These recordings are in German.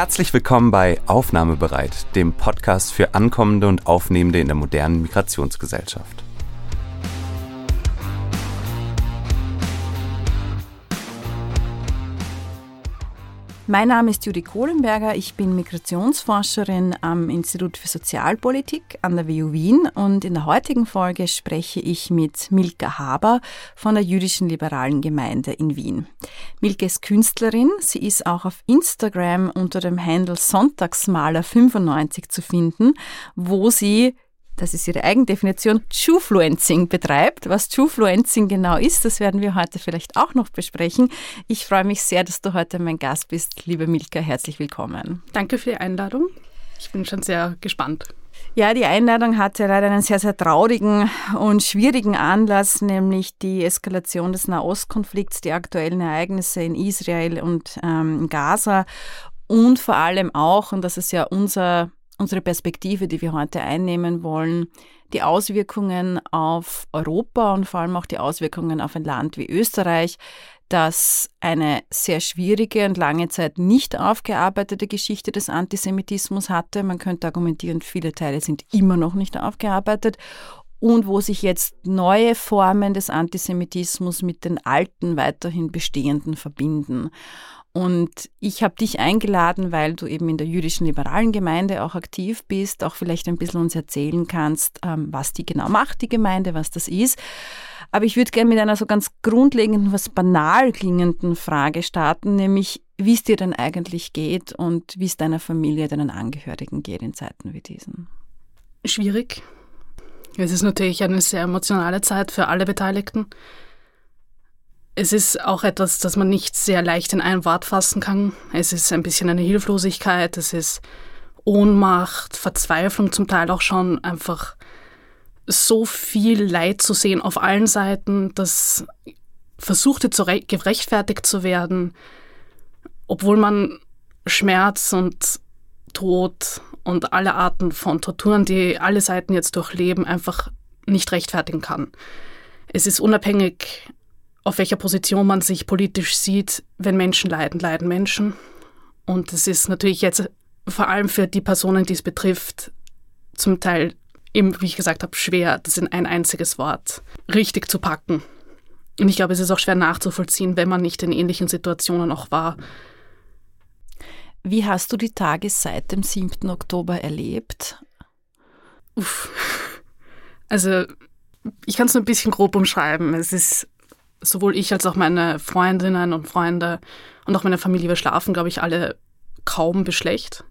Herzlich willkommen bei Aufnahmebereit, dem Podcast für Ankommende und Aufnehmende in der modernen Migrationsgesellschaft. Mein Name ist Judy Kohlenberger, ich bin Migrationsforscherin am Institut für Sozialpolitik an der WU Wien. Und in der heutigen Folge spreche ich mit Milka Haber von der jüdischen liberalen Gemeinde in Wien. Milke ist Künstlerin, sie ist auch auf Instagram unter dem Handle Sonntagsmaler95 zu finden, wo sie das ist ihre Eigendefinition, Chufluencing betreibt. Was Chufluencing genau ist, das werden wir heute vielleicht auch noch besprechen. Ich freue mich sehr, dass du heute mein Gast bist. Liebe Milka, herzlich willkommen. Danke für die Einladung. Ich bin schon sehr gespannt. Ja, die Einladung hatte leider einen sehr, sehr traurigen und schwierigen Anlass, nämlich die Eskalation des Nahostkonflikts, die aktuellen Ereignisse in Israel und ähm, Gaza und vor allem auch, und das ist ja unser unsere Perspektive, die wir heute einnehmen wollen, die Auswirkungen auf Europa und vor allem auch die Auswirkungen auf ein Land wie Österreich, das eine sehr schwierige und lange Zeit nicht aufgearbeitete Geschichte des Antisemitismus hatte. Man könnte argumentieren, viele Teile sind immer noch nicht aufgearbeitet und wo sich jetzt neue Formen des Antisemitismus mit den alten, weiterhin bestehenden verbinden. Und ich habe dich eingeladen, weil du eben in der jüdischen liberalen Gemeinde auch aktiv bist, auch vielleicht ein bisschen uns erzählen kannst, ähm, was die genau macht, die Gemeinde, was das ist. Aber ich würde gerne mit einer so ganz grundlegenden, was banal klingenden Frage starten, nämlich wie es dir denn eigentlich geht und wie es deiner Familie, deinen Angehörigen geht in Zeiten wie diesen. Schwierig. Es ist natürlich eine sehr emotionale Zeit für alle Beteiligten. Es ist auch etwas, das man nicht sehr leicht in ein Wort fassen kann. Es ist ein bisschen eine Hilflosigkeit, es ist Ohnmacht, Verzweiflung zum Teil auch schon, einfach so viel Leid zu sehen auf allen Seiten, das versuchte zu gerechtfertigt zu werden, obwohl man Schmerz und Tod und alle Arten von Torturen, die alle Seiten jetzt durchleben, einfach nicht rechtfertigen kann. Es ist unabhängig auf welcher Position man sich politisch sieht, wenn Menschen leiden, leiden Menschen. Und es ist natürlich jetzt vor allem für die Personen, die es betrifft, zum Teil eben, wie ich gesagt habe, schwer, das in ein einziges Wort richtig zu packen. Und ich glaube, es ist auch schwer nachzuvollziehen, wenn man nicht in ähnlichen Situationen auch war. Wie hast du die Tage seit dem 7. Oktober erlebt? Uff. Also, ich kann es nur ein bisschen grob umschreiben. Es ist sowohl ich als auch meine Freundinnen und Freunde und auch meine Familie, wir schlafen, glaube ich, alle kaum beschlecht.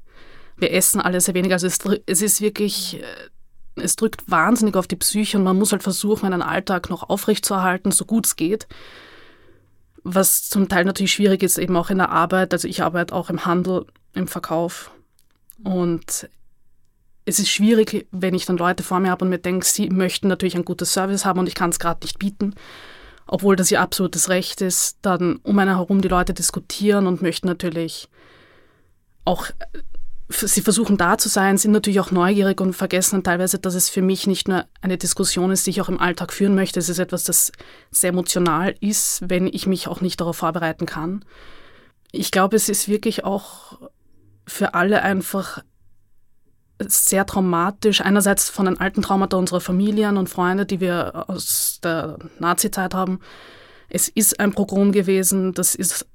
Wir essen alle sehr wenig. Also es, es ist wirklich, äh, es drückt wahnsinnig auf die Psyche und man muss halt versuchen, einen Alltag noch aufrechtzuerhalten, so gut es geht. Was zum Teil natürlich schwierig ist, eben auch in der Arbeit. Also ich arbeite auch im Handel, im Verkauf. Und es ist schwierig, wenn ich dann Leute vor mir habe und mir denke, sie möchten natürlich ein gutes Service haben und ich kann es gerade nicht bieten obwohl das ihr absolutes Recht ist, dann um einen herum die Leute diskutieren und möchten natürlich auch, sie versuchen da zu sein, sind natürlich auch neugierig und vergessen teilweise, dass es für mich nicht nur eine Diskussion ist, die ich auch im Alltag führen möchte. Es ist etwas, das sehr emotional ist, wenn ich mich auch nicht darauf vorbereiten kann. Ich glaube, es ist wirklich auch für alle einfach sehr traumatisch. Einerseits von den alten Traumata unserer Familien und Freunde, die wir aus der Nazi-Zeit haben. Es ist ein Pogrom gewesen. Das ist,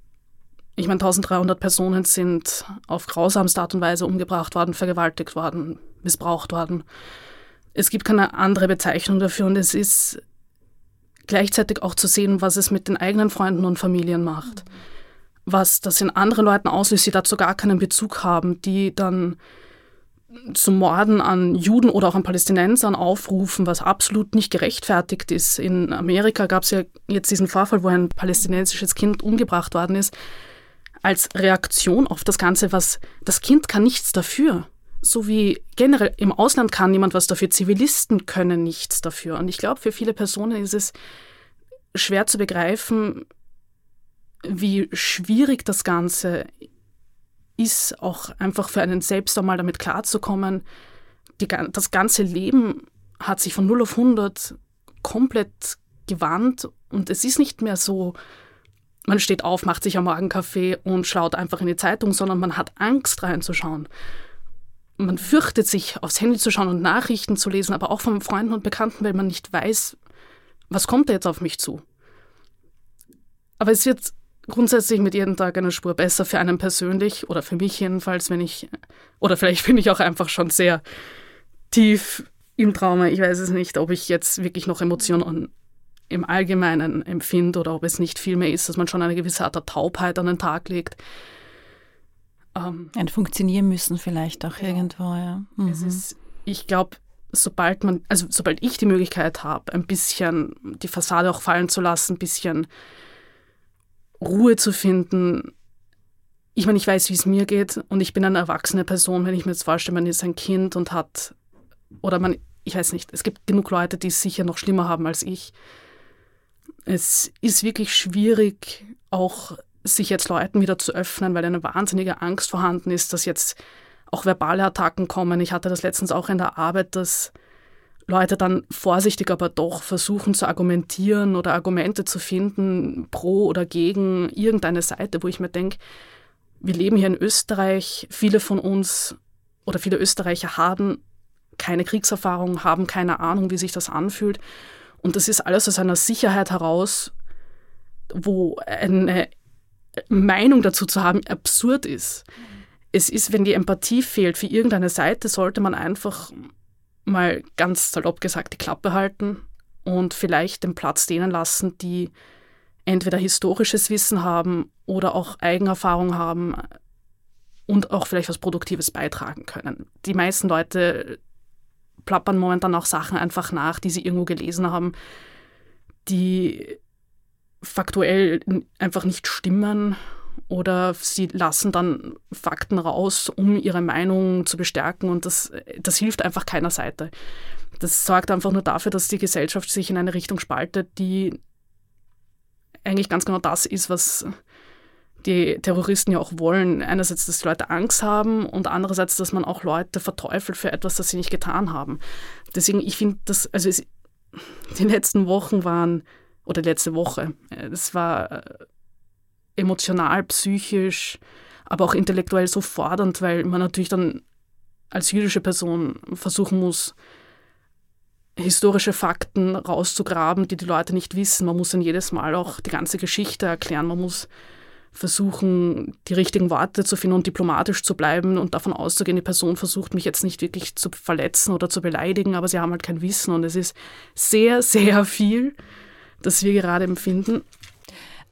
ich meine, 1300 Personen sind auf grausamste Art und Weise umgebracht worden, vergewaltigt worden, missbraucht worden. Es gibt keine andere Bezeichnung dafür und es ist gleichzeitig auch zu sehen, was es mit den eigenen Freunden und Familien macht. Was das in anderen Leuten auslöst, die dazu gar keinen Bezug haben, die dann zum Morden an Juden oder auch an Palästinensern aufrufen, was absolut nicht gerechtfertigt ist. In Amerika gab es ja jetzt diesen Vorfall, wo ein palästinensisches Kind umgebracht worden ist, als Reaktion auf das Ganze, was das Kind kann nichts dafür. So wie generell im Ausland kann niemand was dafür, Zivilisten können nichts dafür. Und ich glaube, für viele Personen ist es schwer zu begreifen, wie schwierig das Ganze ist, auch einfach für einen selbst einmal damit klarzukommen, die, das ganze Leben hat sich von 0 auf 100 komplett gewandt und es ist nicht mehr so, man steht auf, macht sich am Morgen Kaffee und schaut einfach in die Zeitung, sondern man hat Angst reinzuschauen. Man fürchtet sich, aufs Handy zu schauen und Nachrichten zu lesen, aber auch von Freunden und Bekannten, weil man nicht weiß, was kommt da jetzt auf mich zu. Aber es wird grundsätzlich mit jedem Tag eine Spur besser für einen persönlich oder für mich jedenfalls, wenn ich, oder vielleicht bin ich auch einfach schon sehr tief im Trauma. Ich weiß es nicht, ob ich jetzt wirklich noch Emotionen im Allgemeinen empfinde oder ob es nicht viel mehr ist, dass man schon eine gewisse Art der Taubheit an den Tag legt. Ähm, Ein Funktionieren müssen vielleicht auch ja. irgendwo, ja. Mhm. Es ist, ich glaube, sobald man, also sobald ich die Möglichkeit habe, ein bisschen die Fassade auch fallen zu lassen, ein bisschen Ruhe zu finden. Ich meine, ich weiß, wie es mir geht und ich bin eine erwachsene Person, wenn ich mir jetzt vorstelle, man ist ein Kind und hat, oder man, ich weiß nicht, es gibt genug Leute, die es sicher noch schlimmer haben als ich es ist wirklich schwierig, auch sich jetzt Leuten wieder zu öffnen, weil eine wahnsinnige Angst vorhanden ist, dass jetzt auch verbale Attacken kommen. Ich hatte das letztens auch in der Arbeit, dass Leute dann vorsichtig aber doch versuchen zu argumentieren oder Argumente zu finden pro oder gegen irgendeine Seite, wo ich mir denke, wir leben hier in Österreich, viele von uns oder viele Österreicher haben keine Kriegserfahrung, haben keine Ahnung, wie sich das anfühlt und das ist alles aus einer Sicherheit heraus, wo eine Meinung dazu zu haben absurd ist. Es ist, wenn die Empathie fehlt für irgendeine Seite, sollte man einfach mal ganz salopp gesagt die Klappe halten und vielleicht den Platz denen lassen, die entweder historisches Wissen haben oder auch Eigenerfahrung haben und auch vielleicht was Produktives beitragen können. Die meisten Leute plappern momentan auch Sachen einfach nach, die sie irgendwo gelesen haben, die faktuell einfach nicht stimmen oder sie lassen dann Fakten raus, um ihre Meinung zu bestärken und das, das hilft einfach keiner Seite. Das sorgt einfach nur dafür, dass die Gesellschaft sich in eine Richtung spaltet, die eigentlich ganz genau das ist, was die Terroristen ja auch wollen. Einerseits, dass die Leute Angst haben und andererseits, dass man auch Leute verteufelt für etwas, das sie nicht getan haben. Deswegen, ich finde das, also es, die letzten Wochen waren, oder letzte Woche, es war äh, emotional, psychisch, aber auch intellektuell so fordernd, weil man natürlich dann als jüdische Person versuchen muss, historische Fakten rauszugraben, die die Leute nicht wissen. Man muss dann jedes Mal auch die ganze Geschichte erklären. Man muss versuchen, die richtigen Worte zu finden und diplomatisch zu bleiben und davon auszugehen, die Person versucht mich jetzt nicht wirklich zu verletzen oder zu beleidigen, aber sie haben halt kein Wissen und es ist sehr, sehr viel, das wir gerade empfinden.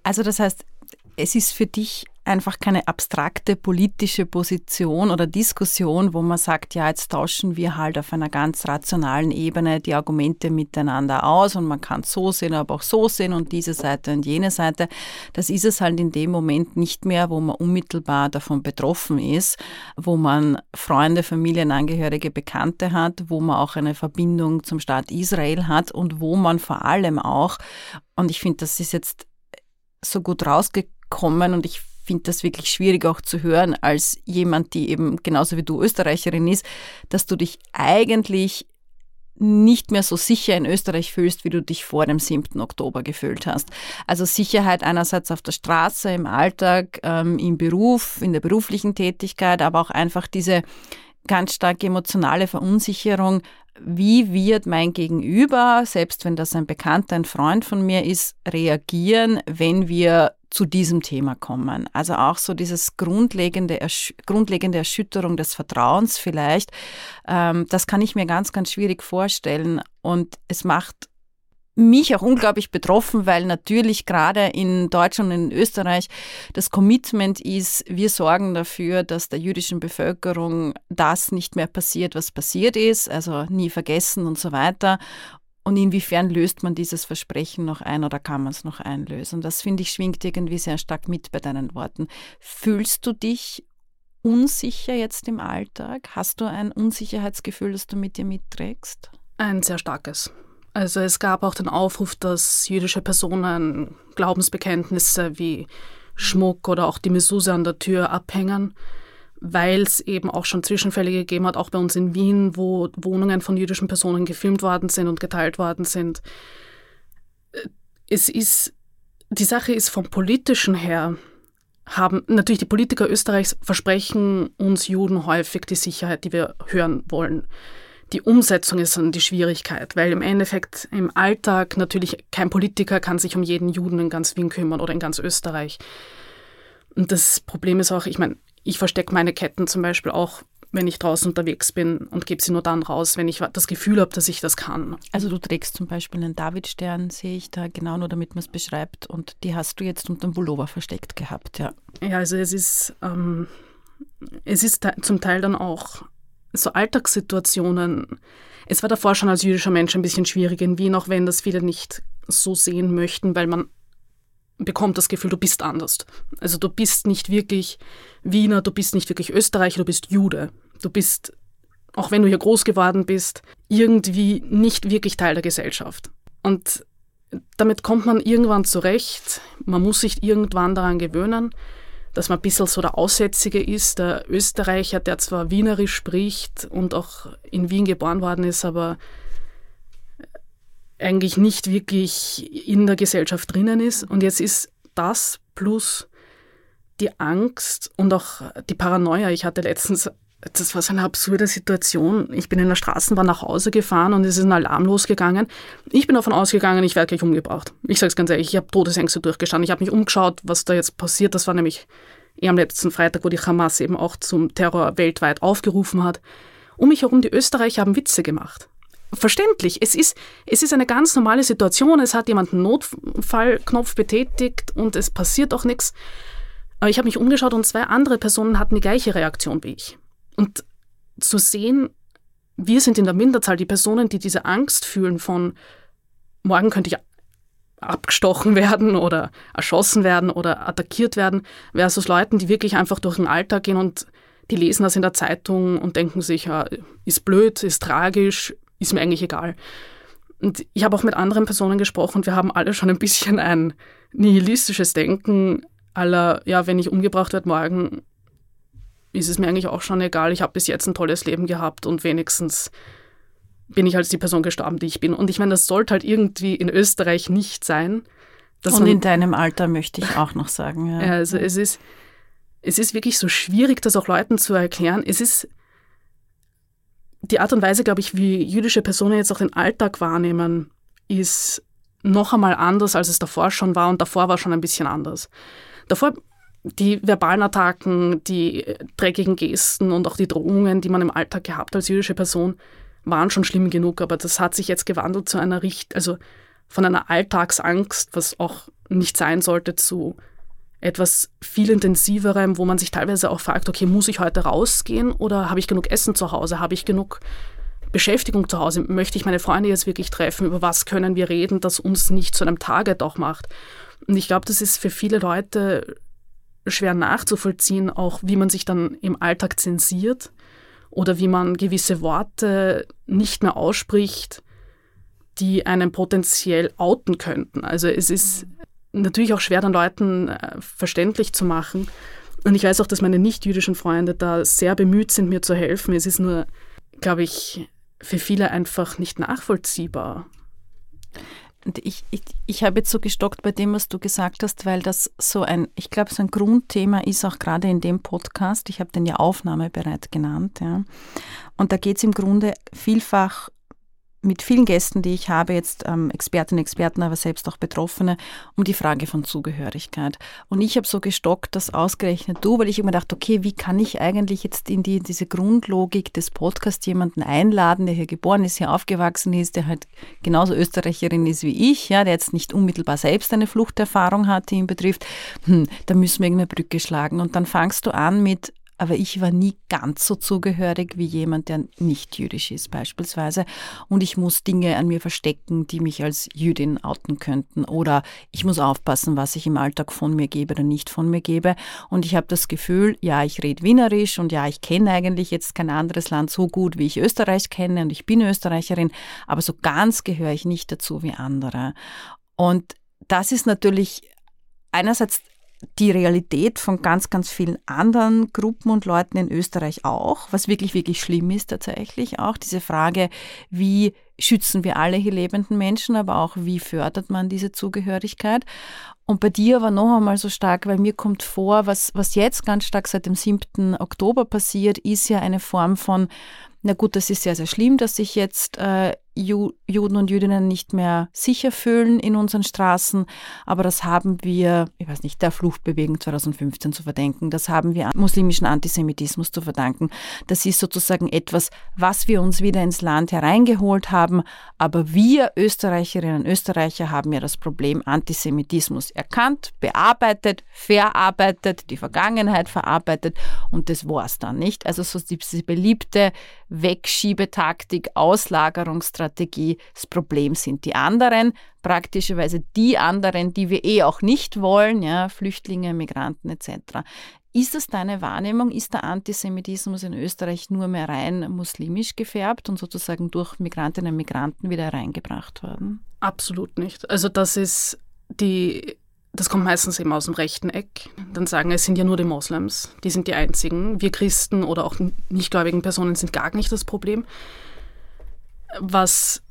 Also das heißt, es ist für dich einfach keine abstrakte politische Position oder Diskussion, wo man sagt, ja, jetzt tauschen wir halt auf einer ganz rationalen Ebene die Argumente miteinander aus und man kann so sehen, aber auch so sehen und diese Seite und jene Seite. Das ist es halt in dem Moment nicht mehr, wo man unmittelbar davon betroffen ist, wo man Freunde, Familienangehörige, Bekannte hat, wo man auch eine Verbindung zum Staat Israel hat und wo man vor allem auch, und ich finde, das ist jetzt so gut rausgekommen und ich finde das wirklich schwierig auch zu hören als jemand, die eben genauso wie du Österreicherin ist, dass du dich eigentlich nicht mehr so sicher in Österreich fühlst, wie du dich vor dem 7. Oktober gefühlt hast. Also Sicherheit einerseits auf der Straße, im Alltag, ähm, im Beruf, in der beruflichen Tätigkeit, aber auch einfach diese ganz starke emotionale Verunsicherung. Wie wird mein Gegenüber, selbst wenn das ein Bekannter, ein Freund von mir ist, reagieren, wenn wir zu diesem Thema kommen. Also auch so dieses grundlegende, Ersch grundlegende Erschütterung des Vertrauens vielleicht, ähm, das kann ich mir ganz, ganz schwierig vorstellen. Und es macht mich auch unglaublich betroffen, weil natürlich gerade in Deutschland und in Österreich das Commitment ist, wir sorgen dafür, dass der jüdischen Bevölkerung das nicht mehr passiert, was passiert ist, also nie vergessen und so weiter. Und inwiefern löst man dieses Versprechen noch ein oder kann man es noch einlösen? Das finde ich schwingt irgendwie sehr stark mit bei deinen Worten. Fühlst du dich unsicher jetzt im Alltag? Hast du ein Unsicherheitsgefühl, das du mit dir mitträgst? Ein sehr starkes. Also es gab auch den Aufruf, dass jüdische Personen Glaubensbekenntnisse wie Schmuck oder auch die Mesuse an der Tür abhängen weil es eben auch schon Zwischenfälle gegeben hat, auch bei uns in Wien, wo Wohnungen von jüdischen Personen gefilmt worden sind und geteilt worden sind. Es ist die Sache ist vom politischen her, haben natürlich die Politiker Österreichs versprechen uns Juden häufig die Sicherheit, die wir hören wollen. Die Umsetzung ist dann die Schwierigkeit, weil im Endeffekt im Alltag natürlich kein Politiker kann sich um jeden Juden in ganz Wien kümmern oder in ganz Österreich. Und das Problem ist auch, ich meine, ich verstecke meine Ketten zum Beispiel auch wenn ich draußen unterwegs bin und gebe sie nur dann raus, wenn ich das Gefühl habe, dass ich das kann. Also du trägst zum Beispiel einen Davidstern, sehe ich da genau nur, damit man es beschreibt. Und die hast du jetzt unter dem Pullover versteckt gehabt, ja. Ja, also es ist, ähm, es ist zum Teil dann auch so Alltagssituationen. Es war davor schon als jüdischer Mensch ein bisschen schwierig in Wien, auch wenn das viele nicht so sehen möchten, weil man bekommt das Gefühl, du bist anders. Also du bist nicht wirklich Wiener, du bist nicht wirklich Österreicher, du bist Jude. Du bist, auch wenn du hier groß geworden bist, irgendwie nicht wirklich Teil der Gesellschaft. Und damit kommt man irgendwann zurecht. Man muss sich irgendwann daran gewöhnen, dass man ein bisschen so der Aussätzige ist, der Österreicher, der zwar Wienerisch spricht und auch in Wien geboren worden ist, aber eigentlich nicht wirklich in der Gesellschaft drinnen ist. Und jetzt ist das plus die Angst und auch die Paranoia. Ich hatte letztens, das war so eine absurde Situation. Ich bin in der Straßenbahn nach Hause gefahren und es ist ein Alarm losgegangen. Ich bin davon ausgegangen, ich werde gleich umgebracht. Ich sage es ganz ehrlich, ich habe Todesängste durchgestanden. Ich habe mich umgeschaut, was da jetzt passiert. Das war nämlich eher am letzten Freitag, wo die Hamas eben auch zum Terror weltweit aufgerufen hat. Um mich herum, die Österreicher haben Witze gemacht verständlich. Es ist, es ist eine ganz normale Situation. Es hat jemand einen Notfallknopf betätigt und es passiert auch nichts. Aber ich habe mich umgeschaut und zwei andere Personen hatten die gleiche Reaktion wie ich. Und zu sehen, wir sind in der Minderzahl, die Personen, die diese Angst fühlen von morgen könnte ich abgestochen werden oder erschossen werden oder attackiert werden, versus Leuten, die wirklich einfach durch den Alltag gehen und die lesen das in der Zeitung und denken sich, ja, ist blöd, ist tragisch, ist mir eigentlich egal. Und ich habe auch mit anderen Personen gesprochen und wir haben alle schon ein bisschen ein nihilistisches Denken aller, ja, wenn ich umgebracht werde morgen, ist es mir eigentlich auch schon egal. Ich habe bis jetzt ein tolles Leben gehabt und wenigstens bin ich als die Person gestorben, die ich bin. Und ich meine, das sollte halt irgendwie in Österreich nicht sein. und in deinem Alter möchte ich auch noch sagen. Ja. Also es ist, es ist wirklich so schwierig, das auch Leuten zu erklären. Es ist die Art und Weise, glaube ich, wie jüdische Personen jetzt auch den Alltag wahrnehmen, ist noch einmal anders, als es davor schon war. Und davor war schon ein bisschen anders. Davor die verbalen Attacken, die dreckigen Gesten und auch die Drohungen, die man im Alltag gehabt als jüdische Person, waren schon schlimm genug. Aber das hat sich jetzt gewandelt zu einer Richt, also von einer Alltagsangst, was auch nicht sein sollte, zu etwas viel intensiverem, wo man sich teilweise auch fragt, okay, muss ich heute rausgehen oder habe ich genug Essen zu Hause? Habe ich genug Beschäftigung zu Hause? Möchte ich meine Freunde jetzt wirklich treffen? Über was können wir reden, das uns nicht zu einem Target auch macht? Und ich glaube, das ist für viele Leute schwer nachzuvollziehen, auch wie man sich dann im Alltag zensiert oder wie man gewisse Worte nicht mehr ausspricht, die einen potenziell outen könnten. Also es ist natürlich auch schwer, den Leuten äh, verständlich zu machen. Und ich weiß auch, dass meine nicht-jüdischen Freunde da sehr bemüht sind, mir zu helfen. Es ist nur, glaube ich, für viele einfach nicht nachvollziehbar. Und ich, ich, ich habe jetzt so gestockt bei dem, was du gesagt hast, weil das so ein, ich glaube, so ein Grundthema ist auch gerade in dem Podcast. Ich habe den ja Aufnahmebereit genannt. Ja. Und da geht es im Grunde vielfach mit vielen Gästen, die ich habe, jetzt ähm, Expertinnen, Experten, aber selbst auch Betroffene, um die Frage von Zugehörigkeit. Und ich habe so gestockt, dass ausgerechnet du, weil ich immer dachte, okay, wie kann ich eigentlich jetzt in die, diese Grundlogik des Podcasts jemanden einladen, der hier geboren ist, hier aufgewachsen ist, der halt genauso Österreicherin ist wie ich, ja, der jetzt nicht unmittelbar selbst eine Fluchterfahrung hat, die ihn betrifft, hm, da müssen wir irgendeine Brücke schlagen. Und dann fangst du an mit aber ich war nie ganz so zugehörig wie jemand, der nicht jüdisch ist beispielsweise. Und ich muss Dinge an mir verstecken, die mich als Jüdin outen könnten. Oder ich muss aufpassen, was ich im Alltag von mir gebe oder nicht von mir gebe. Und ich habe das Gefühl, ja, ich rede Wienerisch und ja, ich kenne eigentlich jetzt kein anderes Land so gut, wie ich Österreich kenne und ich bin Österreicherin, aber so ganz gehöre ich nicht dazu wie andere. Und das ist natürlich einerseits die Realität von ganz, ganz vielen anderen Gruppen und Leuten in Österreich auch, was wirklich, wirklich schlimm ist tatsächlich auch. Diese Frage, wie schützen wir alle hier lebenden Menschen, aber auch wie fördert man diese Zugehörigkeit. Und bei dir war noch einmal so stark, weil mir kommt vor, was, was jetzt ganz stark seit dem 7. Oktober passiert, ist ja eine Form von na gut, das ist sehr, sehr schlimm, dass sich jetzt äh, Juden und Jüdinnen nicht mehr sicher fühlen in unseren Straßen. Aber das haben wir, ich weiß nicht, der Fluchtbewegung 2015 zu verdenken. Das haben wir muslimischen Antisemitismus zu verdanken. Das ist sozusagen etwas, was wir uns wieder ins Land hereingeholt haben. Aber wir Österreicherinnen und Österreicher haben ja das Problem Antisemitismus erkannt, bearbeitet, verarbeitet, die Vergangenheit verarbeitet und das war's dann nicht. Also so diese beliebte Wegschiebetaktik, Auslagerungsstrategie, Strategie. Das Problem sind die anderen, praktischerweise die anderen, die wir eh auch nicht wollen, ja, Flüchtlinge, Migranten etc. Ist das deine Wahrnehmung? Ist der Antisemitismus in Österreich nur mehr rein muslimisch gefärbt und sozusagen durch Migrantinnen und Migranten wieder reingebracht worden? Absolut nicht. Also das ist die, das kommt meistens eben aus dem rechten Eck. Dann sagen, es sind ja nur die Moslems, die sind die einzigen. Wir Christen oder auch nichtgläubigen Personen sind gar nicht das Problem was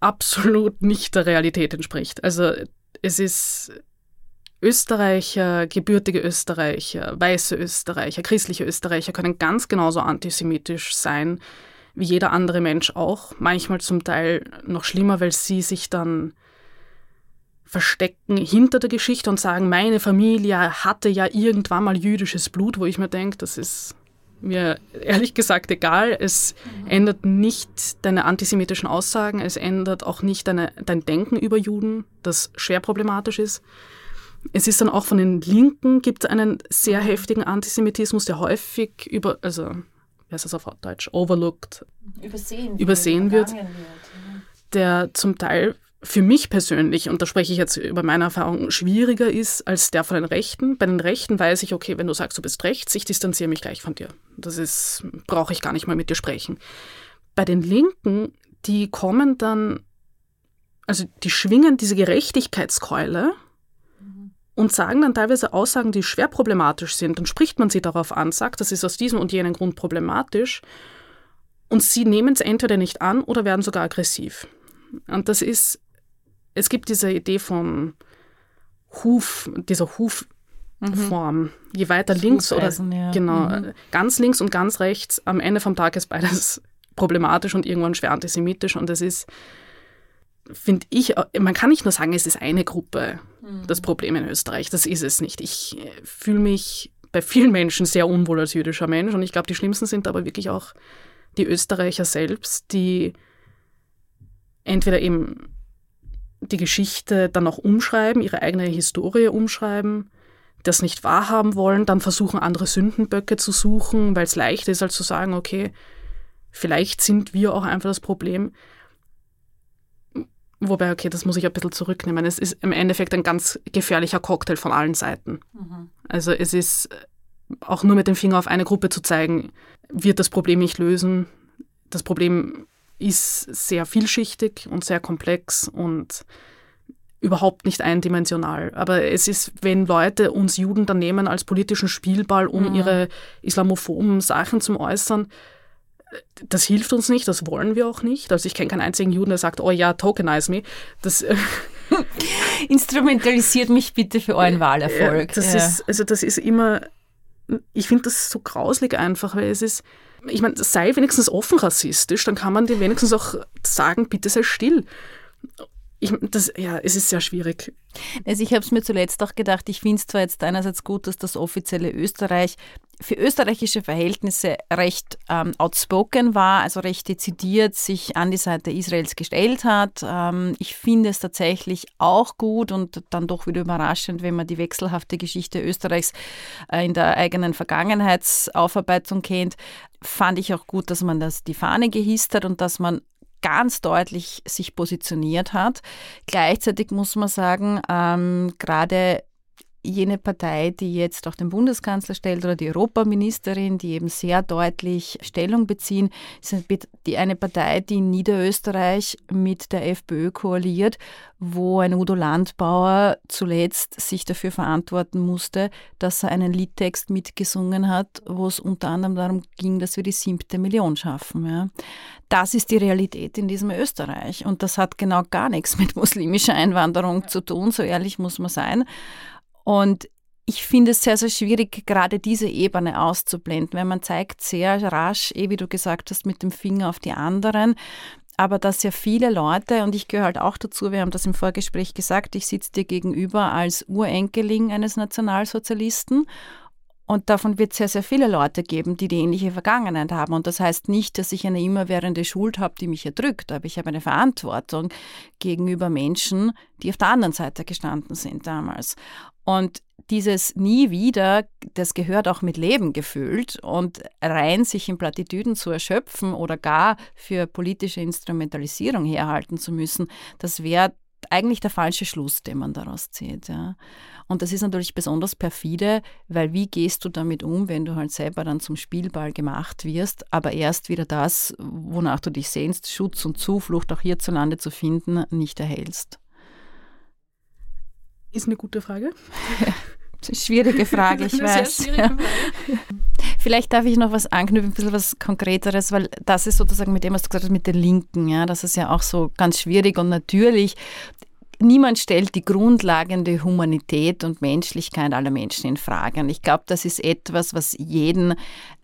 absolut nicht der Realität entspricht. Also es ist Österreicher, gebürtige Österreicher, weiße Österreicher, christliche Österreicher können ganz genauso antisemitisch sein wie jeder andere Mensch auch. Manchmal zum Teil noch schlimmer, weil sie sich dann verstecken hinter der Geschichte und sagen, meine Familie hatte ja irgendwann mal jüdisches Blut, wo ich mir denke, das ist mir ehrlich gesagt egal. Es mhm. ändert nicht deine antisemitischen Aussagen, es ändert auch nicht deine, dein Denken über Juden, das schwer problematisch ist. Es ist dann auch von den Linken gibt es einen sehr heftigen Antisemitismus, der häufig über, also, wie heißt das auf Deutsch, overlooked, übersehen, übersehen wird, wird, der zum Teil für mich persönlich, und da spreche ich jetzt über meine Erfahrung, schwieriger ist als der von den Rechten. Bei den Rechten weiß ich, okay, wenn du sagst, du bist rechts, ich distanziere mich gleich von dir. Das ist, brauche ich gar nicht mal mit dir sprechen. Bei den Linken, die kommen dann, also die schwingen diese Gerechtigkeitskeule und sagen dann teilweise Aussagen, die schwer problematisch sind. Dann spricht man sie darauf an, sagt, das ist aus diesem und jenem Grund problematisch. Und sie nehmen es entweder nicht an oder werden sogar aggressiv. Und das ist es gibt diese Idee von Huf, dieser Hufform. Mhm. Je weiter das links oder ja. genau, mhm. ganz links und ganz rechts, am Ende vom Tag ist beides problematisch und irgendwann schwer antisemitisch. Und es ist, finde ich, man kann nicht nur sagen, es ist eine Gruppe mhm. das Problem in Österreich. Das ist es nicht. Ich äh, fühle mich bei vielen Menschen sehr unwohl als jüdischer Mensch und ich glaube, die schlimmsten sind aber wirklich auch die Österreicher selbst, die entweder eben die Geschichte dann auch umschreiben, ihre eigene Historie umschreiben, das nicht wahrhaben wollen, dann versuchen, andere Sündenböcke zu suchen, weil es leicht ist, als zu sagen, okay, vielleicht sind wir auch einfach das Problem. Wobei, okay, das muss ich ein bisschen zurücknehmen. Es ist im Endeffekt ein ganz gefährlicher Cocktail von allen Seiten. Mhm. Also es ist auch nur mit dem Finger auf eine Gruppe zu zeigen, wird das Problem nicht lösen. Das Problem ist sehr vielschichtig und sehr komplex und überhaupt nicht eindimensional. Aber es ist, wenn Leute uns Juden dann nehmen als politischen Spielball, um mhm. ihre islamophoben Sachen zu äußern, das hilft uns nicht, das wollen wir auch nicht. Also ich kenne keinen einzigen Juden, der sagt, oh ja, tokenize me. Das Instrumentalisiert mich bitte für euren Wahlerfolg. Das ja. ist, also das ist immer, ich finde das so grauslig einfach, weil es ist, ich meine, sei wenigstens offen rassistisch, dann kann man dir wenigstens auch sagen, bitte sei still. Ich, das, ja, es ist sehr schwierig. Also ich habe es mir zuletzt auch gedacht, ich finde es zwar jetzt einerseits gut, dass das offizielle Österreich für österreichische Verhältnisse recht ähm, outspoken war, also recht dezidiert sich an die Seite Israels gestellt hat. Ähm, ich finde es tatsächlich auch gut und dann doch wieder überraschend, wenn man die wechselhafte Geschichte Österreichs äh, in der eigenen Vergangenheitsaufarbeitung kennt, fand ich auch gut, dass man das die Fahne gehisst hat und dass man ganz deutlich sich positioniert hat. Gleichzeitig muss man sagen, ähm, gerade jene Partei, die jetzt auch den Bundeskanzler stellt oder die Europaministerin, die eben sehr deutlich Stellung beziehen, ist eine Partei, die in Niederösterreich mit der FPÖ koaliert, wo ein Udo Landbauer zuletzt sich dafür verantworten musste, dass er einen Liedtext mitgesungen hat, wo es unter anderem darum ging, dass wir die siebte Million schaffen. Ja. Das ist die Realität in diesem Österreich. Und das hat genau gar nichts mit muslimischer Einwanderung zu tun, so ehrlich muss man sein. Und ich finde es sehr, sehr schwierig, gerade diese Ebene auszublenden, weil man zeigt sehr rasch, eh wie du gesagt hast, mit dem Finger auf die anderen. Aber dass ja viele Leute, und ich gehöre halt auch dazu, wir haben das im Vorgespräch gesagt, ich sitze dir gegenüber als Urenkelin eines Nationalsozialisten und davon wird es sehr, sehr viele Leute geben, die die ähnliche Vergangenheit haben. Und das heißt nicht, dass ich eine immerwährende Schuld habe, die mich erdrückt, aber ich habe eine Verantwortung gegenüber Menschen, die auf der anderen Seite gestanden sind damals. Und dieses nie wieder, das gehört auch mit Leben gefüllt und rein sich in Plattitüden zu erschöpfen oder gar für politische Instrumentalisierung herhalten zu müssen, das wäre eigentlich der falsche Schluss, den man daraus zieht. Ja. Und das ist natürlich besonders perfide, weil wie gehst du damit um, wenn du halt selber dann zum Spielball gemacht wirst, aber erst wieder das, wonach du dich sehnst, Schutz und Zuflucht auch hierzulande zu finden, nicht erhältst? Ist eine gute Frage. Schwierige Frage, ich weiß. Frage. Vielleicht darf ich noch was anknüpfen, ein bisschen was Konkreteres, weil das ist sozusagen mit dem, was du gesagt hast, mit den Linken, ja, das ist ja auch so ganz schwierig und natürlich niemand stellt die grundlegende Humanität und Menschlichkeit aller Menschen in Frage. Und ich glaube, das ist etwas, was jeden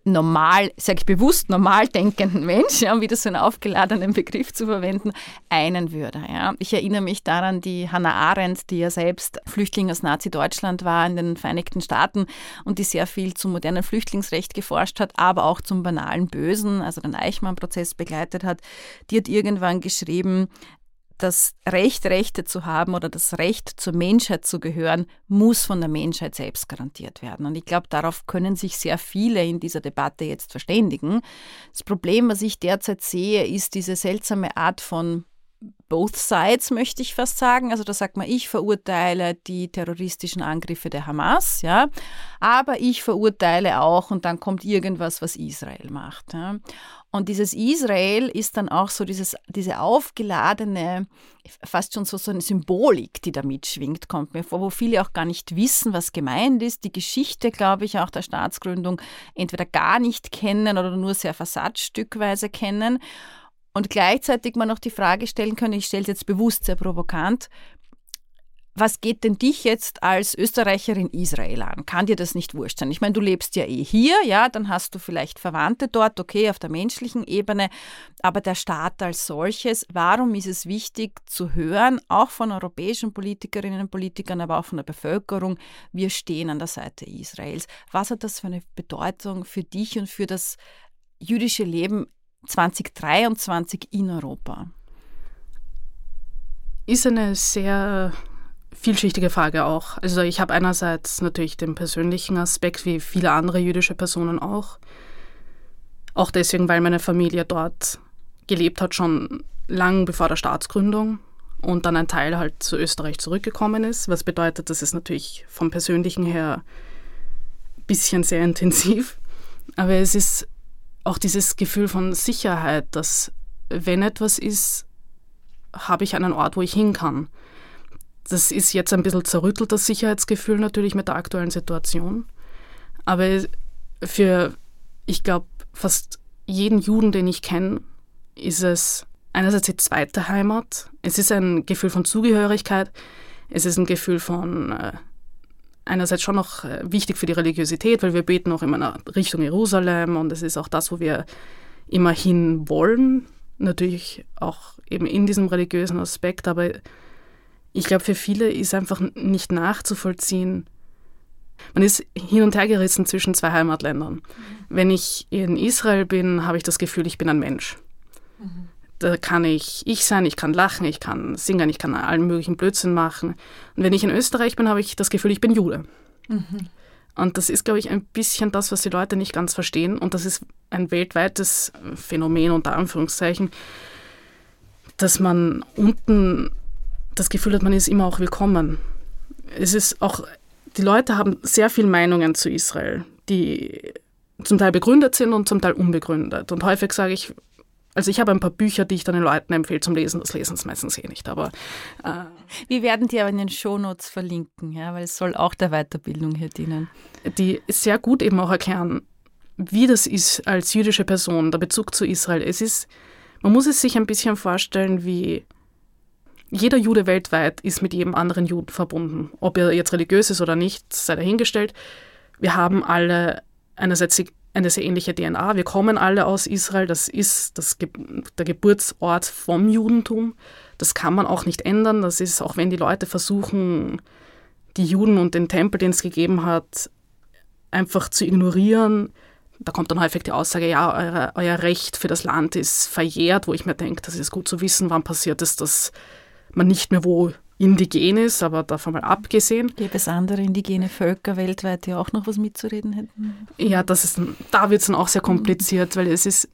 normal, sage ich bewusst, normal denkenden Mensch, ja, um wieder so einen aufgeladenen Begriff zu verwenden, einen würde. Ja. Ich erinnere mich daran, die Hannah Arendt, die ja selbst Flüchtling aus Nazi-Deutschland war in den Vereinigten Staaten und die sehr viel zum modernen Flüchtlingsrecht geforscht hat, aber auch zum banalen Bösen, also den Eichmann-Prozess begleitet hat, die hat irgendwann geschrieben, das Recht, Rechte zu haben oder das Recht zur Menschheit zu gehören, muss von der Menschheit selbst garantiert werden. Und ich glaube, darauf können sich sehr viele in dieser Debatte jetzt verständigen. Das Problem, was ich derzeit sehe, ist diese seltsame Art von both sides, möchte ich fast sagen. Also da sagt man, ich verurteile die terroristischen Angriffe der Hamas, ja, aber ich verurteile auch und dann kommt irgendwas, was Israel macht. Ja. Und dieses Israel ist dann auch so dieses, diese aufgeladene, fast schon so, so eine Symbolik, die da mitschwingt, kommt mir vor, wo viele auch gar nicht wissen, was gemeint ist. Die Geschichte, glaube ich, auch der Staatsgründung entweder gar nicht kennen oder nur sehr versatzstückweise kennen. Und gleichzeitig man noch die Frage stellen können, ich stelle es jetzt bewusst sehr provokant, was geht denn dich jetzt als Österreicherin Israel an? Kann dir das nicht wurscht sein? Ich meine, du lebst ja eh hier, ja, dann hast du vielleicht Verwandte dort, okay, auf der menschlichen Ebene, aber der Staat als solches, warum ist es wichtig zu hören, auch von europäischen Politikerinnen und Politikern, aber auch von der Bevölkerung, wir stehen an der Seite Israels. Was hat das für eine Bedeutung für dich und für das jüdische Leben 2023 in Europa? Ist eine sehr vielschichtige Frage auch. Also ich habe einerseits natürlich den persönlichen Aspekt, wie viele andere jüdische Personen auch. Auch deswegen, weil meine Familie dort gelebt hat, schon lang bevor der Staatsgründung und dann ein Teil halt zu Österreich zurückgekommen ist, was bedeutet, das ist natürlich vom persönlichen her ein bisschen sehr intensiv. Aber es ist auch dieses Gefühl von Sicherheit, dass wenn etwas ist, habe ich einen Ort, wo ich hin kann. Das ist jetzt ein bisschen zerrüttelt, das Sicherheitsgefühl natürlich mit der aktuellen Situation. Aber für, ich glaube, fast jeden Juden, den ich kenne, ist es einerseits die zweite Heimat. Es ist ein Gefühl von Zugehörigkeit. Es ist ein Gefühl von äh, einerseits schon noch äh, wichtig für die Religiosität, weil wir beten auch immer Richtung Jerusalem und es ist auch das, wo wir immerhin wollen. Natürlich auch eben in diesem religiösen Aspekt, aber ich glaube, für viele ist einfach nicht nachzuvollziehen. Man ist hin und her gerissen zwischen zwei Heimatländern. Mhm. Wenn ich in Israel bin, habe ich das Gefühl, ich bin ein Mensch. Mhm. Da kann ich ich sein, ich kann lachen, ich kann singen, ich kann allen möglichen Blödsinn machen. Und wenn ich in Österreich bin, habe ich das Gefühl, ich bin Jude. Mhm. Und das ist, glaube ich, ein bisschen das, was die Leute nicht ganz verstehen. Und das ist ein weltweites Phänomen unter Anführungszeichen, dass man unten das Gefühl hat, man ist immer auch willkommen. Es ist auch die Leute haben sehr viele Meinungen zu Israel, die zum Teil begründet sind und zum Teil unbegründet. Und häufig sage ich, also ich habe ein paar Bücher, die ich dann den Leuten empfehle zum Lesen. Das lesen sie meistens eh nicht, aber... Äh, Wir werden die aber in den Shownotes verlinken, ja, weil es soll auch der Weiterbildung hier dienen. Die sehr gut eben auch erklären, wie das ist als jüdische Person, der Bezug zu Israel. Es ist, man muss es sich ein bisschen vorstellen, wie jeder Jude weltweit ist mit jedem anderen Juden verbunden. Ob er jetzt religiös ist oder nicht, sei dahingestellt. Wir haben alle einerseits eine sehr ähnliche DNA. Wir kommen alle aus Israel. Das ist das Ge der Geburtsort vom Judentum. Das kann man auch nicht ändern. Das ist, auch wenn die Leute versuchen, die Juden und den Tempel, den es gegeben hat, einfach zu ignorieren. Da kommt dann häufig die Aussage, ja, euer, euer Recht für das Land ist verjährt, wo ich mir denke, das ist gut zu wissen, wann passiert ist, dass man nicht mehr wo indigen ist, aber davon mal abgesehen. Gäbe es andere indigene Völker weltweit, die auch noch was mitzureden hätten? Ja, das ist, da wird es dann auch sehr kompliziert, weil es ist,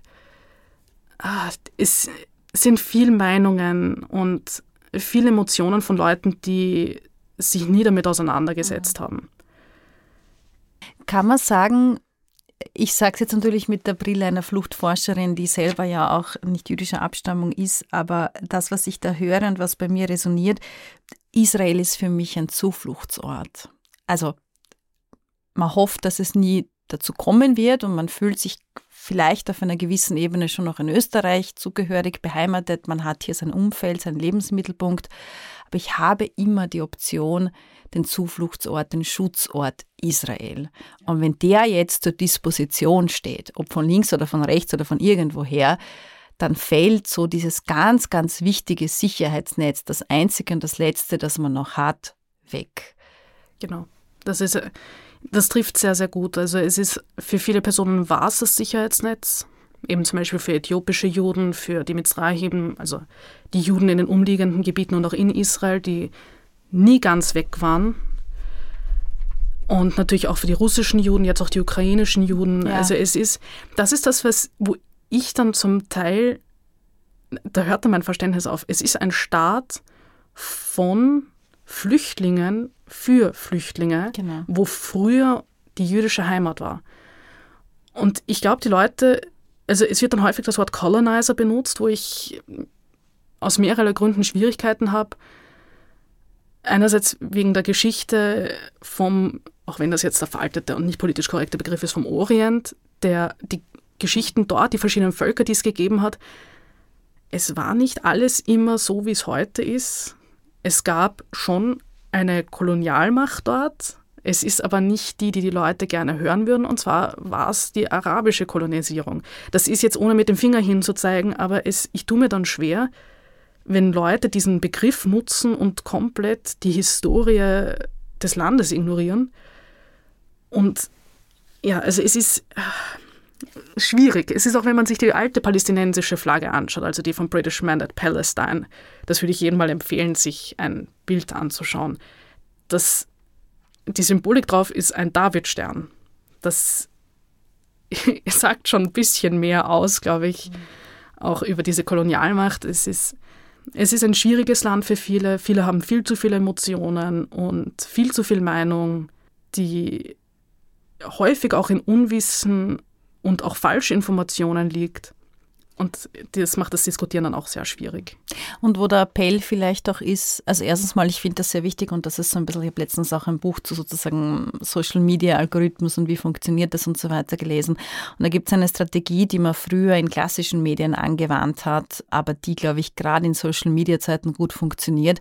ah, es sind viele Meinungen und viele Emotionen von Leuten, die sich nie damit auseinandergesetzt haben. Kann man sagen, ich sage es jetzt natürlich mit der Brille einer Fluchtforscherin, die selber ja auch nicht jüdischer Abstammung ist, aber das, was ich da höre und was bei mir resoniert, Israel ist für mich ein Zufluchtsort. Also man hofft, dass es nie dazu kommen wird und man fühlt sich vielleicht auf einer gewissen Ebene schon noch in Österreich zugehörig, beheimatet, man hat hier sein Umfeld, seinen Lebensmittelpunkt, aber ich habe immer die Option, den Zufluchtsort, den Schutzort Israel. Und wenn der jetzt zur Disposition steht, ob von links oder von rechts oder von irgendwoher, dann fällt so dieses ganz, ganz wichtige Sicherheitsnetz, das einzige und das letzte, das man noch hat, weg. Genau. Das ist, das trifft sehr, sehr gut. Also es ist für viele Personen war es das Sicherheitsnetz. Eben zum Beispiel für äthiopische Juden, für die Mizrahim, also die Juden in den umliegenden Gebieten und auch in Israel, die nie ganz weg waren. Und natürlich auch für die russischen Juden, jetzt auch die ukrainischen Juden. Ja. Also es ist, das ist das, was, wo ich dann zum Teil, da hört dann mein Verständnis auf, es ist ein Staat von Flüchtlingen für Flüchtlinge, genau. wo früher die jüdische Heimat war. Und ich glaube, die Leute, also es wird dann häufig das Wort Colonizer benutzt, wo ich aus mehreren Gründen Schwierigkeiten habe, Einerseits wegen der Geschichte vom, auch wenn das jetzt der veraltete und nicht politisch korrekte Begriff ist, vom Orient, der die Geschichten dort, die verschiedenen Völker, die es gegeben hat, es war nicht alles immer so, wie es heute ist. Es gab schon eine Kolonialmacht dort. Es ist aber nicht die, die die Leute gerne hören würden. Und zwar war es die arabische Kolonisierung. Das ist jetzt ohne mit dem Finger hinzuzeigen, aber es, ich tue mir dann schwer, wenn Leute diesen Begriff nutzen und komplett die Historie des Landes ignorieren. Und ja, also es ist äh, schwierig. Es ist auch, wenn man sich die alte palästinensische Flagge anschaut, also die von British Man at Palestine, das würde ich jedem mal empfehlen, sich ein Bild anzuschauen. Das, die Symbolik drauf ist ein Davidstern. Das sagt schon ein bisschen mehr aus, glaube ich, auch über diese Kolonialmacht. Es ist es ist ein schwieriges Land für viele. Viele haben viel zu viele Emotionen und viel zu viel Meinung, die häufig auch in Unwissen und auch Falschinformationen liegt. Und das macht das Diskutieren dann auch sehr schwierig. Und wo der Appell vielleicht auch ist, also erstens mal, ich finde das sehr wichtig und das ist so ein bisschen, ich habe letztens auch ein Buch zu sozusagen Social Media Algorithmus und wie funktioniert das und so weiter gelesen. Und da gibt es eine Strategie, die man früher in klassischen Medien angewandt hat, aber die, glaube ich, gerade in Social Media Zeiten gut funktioniert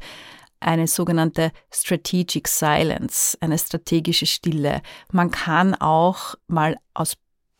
eine sogenannte Strategic Silence, eine strategische Stille. Man kann auch mal aus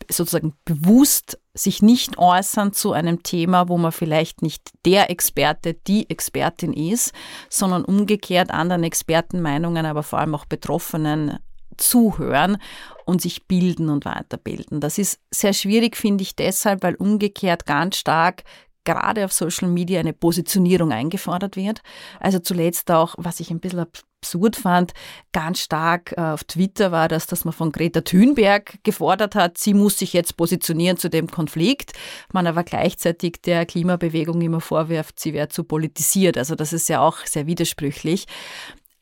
sozusagen bewusst sich nicht äußern zu einem Thema, wo man vielleicht nicht der Experte, die Expertin ist, sondern umgekehrt anderen Expertenmeinungen, aber vor allem auch Betroffenen zuhören und sich bilden und weiterbilden. Das ist sehr schwierig, finde ich, deshalb, weil umgekehrt ganz stark gerade auf Social Media eine Positionierung eingefordert wird. Also zuletzt auch, was ich ein bisschen absurd fand, ganz stark äh, auf Twitter war das, dass man von Greta Thunberg gefordert hat, sie muss sich jetzt positionieren zu dem Konflikt, man aber gleichzeitig der Klimabewegung immer vorwirft, sie wäre zu politisiert. Also das ist ja auch sehr widersprüchlich.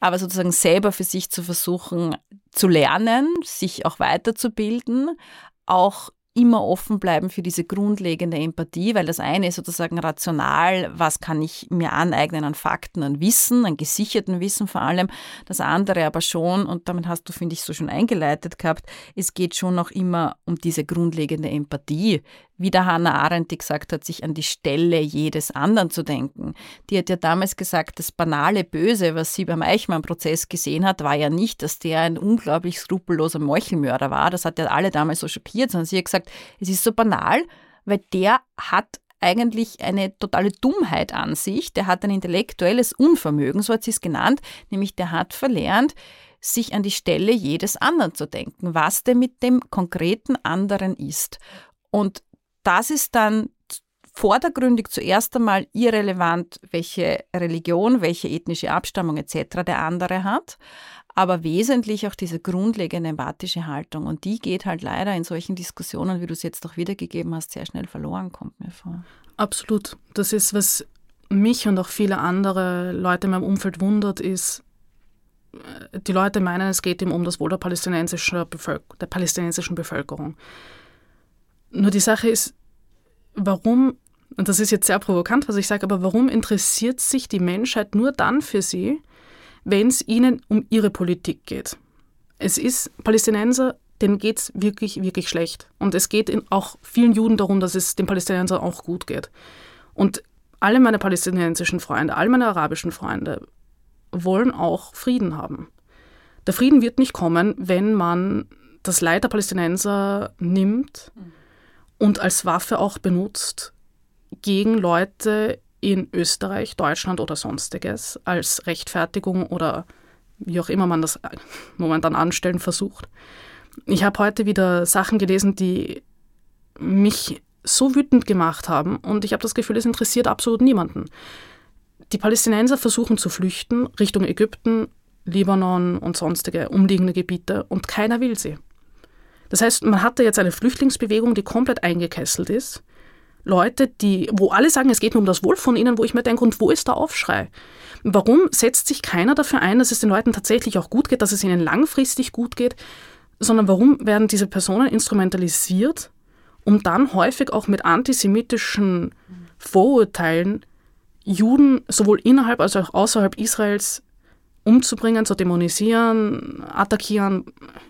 aber sozusagen selber für sich zu versuchen zu lernen, sich auch weiterzubilden, auch immer offen bleiben für diese grundlegende Empathie, weil das eine ist sozusagen rational, was kann ich mir aneignen an Fakten, an Wissen, an gesicherten Wissen vor allem. Das andere aber schon, und damit hast du, finde ich, so schon eingeleitet gehabt, es geht schon noch immer um diese grundlegende Empathie wie der Hannah Arendt gesagt hat, sich an die Stelle jedes anderen zu denken. Die hat ja damals gesagt, das banale Böse, was sie beim Eichmann-Prozess gesehen hat, war ja nicht, dass der ein unglaublich skrupelloser Meuchelmörder war. Das hat ja alle damals so schockiert, sondern sie hat gesagt, es ist so banal, weil der hat eigentlich eine totale Dummheit an sich. Der hat ein intellektuelles Unvermögen, so hat sie es genannt, nämlich der hat verlernt, sich an die Stelle jedes anderen zu denken, was denn mit dem konkreten anderen ist. Und das ist dann vordergründig zuerst einmal irrelevant, welche Religion, welche ethnische Abstammung etc. der andere hat, aber wesentlich auch diese grundlegende empathische Haltung. Und die geht halt leider in solchen Diskussionen, wie du es jetzt auch wiedergegeben hast, sehr schnell verloren, kommt mir vor. Absolut. Das ist, was mich und auch viele andere Leute in meinem Umfeld wundert, ist, äh, die Leute meinen, es geht ihm um das Wohl der palästinensischen, Bevölker der palästinensischen Bevölkerung. Nur die Sache ist, warum, und das ist jetzt sehr provokant, was ich sage, aber warum interessiert sich die Menschheit nur dann für sie, wenn es ihnen um ihre Politik geht? Es ist Palästinenser, denen geht es wirklich, wirklich schlecht. Und es geht auch vielen Juden darum, dass es den Palästinensern auch gut geht. Und alle meine palästinensischen Freunde, all meine arabischen Freunde wollen auch Frieden haben. Der Frieden wird nicht kommen, wenn man das Leid der Palästinenser nimmt. Mhm und als Waffe auch benutzt gegen Leute in Österreich, Deutschland oder sonstiges als Rechtfertigung oder wie auch immer man das momentan anstellen versucht. Ich habe heute wieder Sachen gelesen, die mich so wütend gemacht haben und ich habe das Gefühl, es interessiert absolut niemanden. Die Palästinenser versuchen zu flüchten Richtung Ägypten, Libanon und sonstige umliegende Gebiete und keiner will sie. Das heißt, man hat da jetzt eine Flüchtlingsbewegung, die komplett eingekesselt ist. Leute, die, wo alle sagen, es geht nur um das Wohl von ihnen, wo ich mir denke, und wo ist der Aufschrei? Warum setzt sich keiner dafür ein, dass es den Leuten tatsächlich auch gut geht, dass es ihnen langfristig gut geht, sondern warum werden diese Personen instrumentalisiert, um dann häufig auch mit antisemitischen Vorurteilen Juden sowohl innerhalb als auch außerhalb Israels umzubringen, zu dämonisieren, attackieren,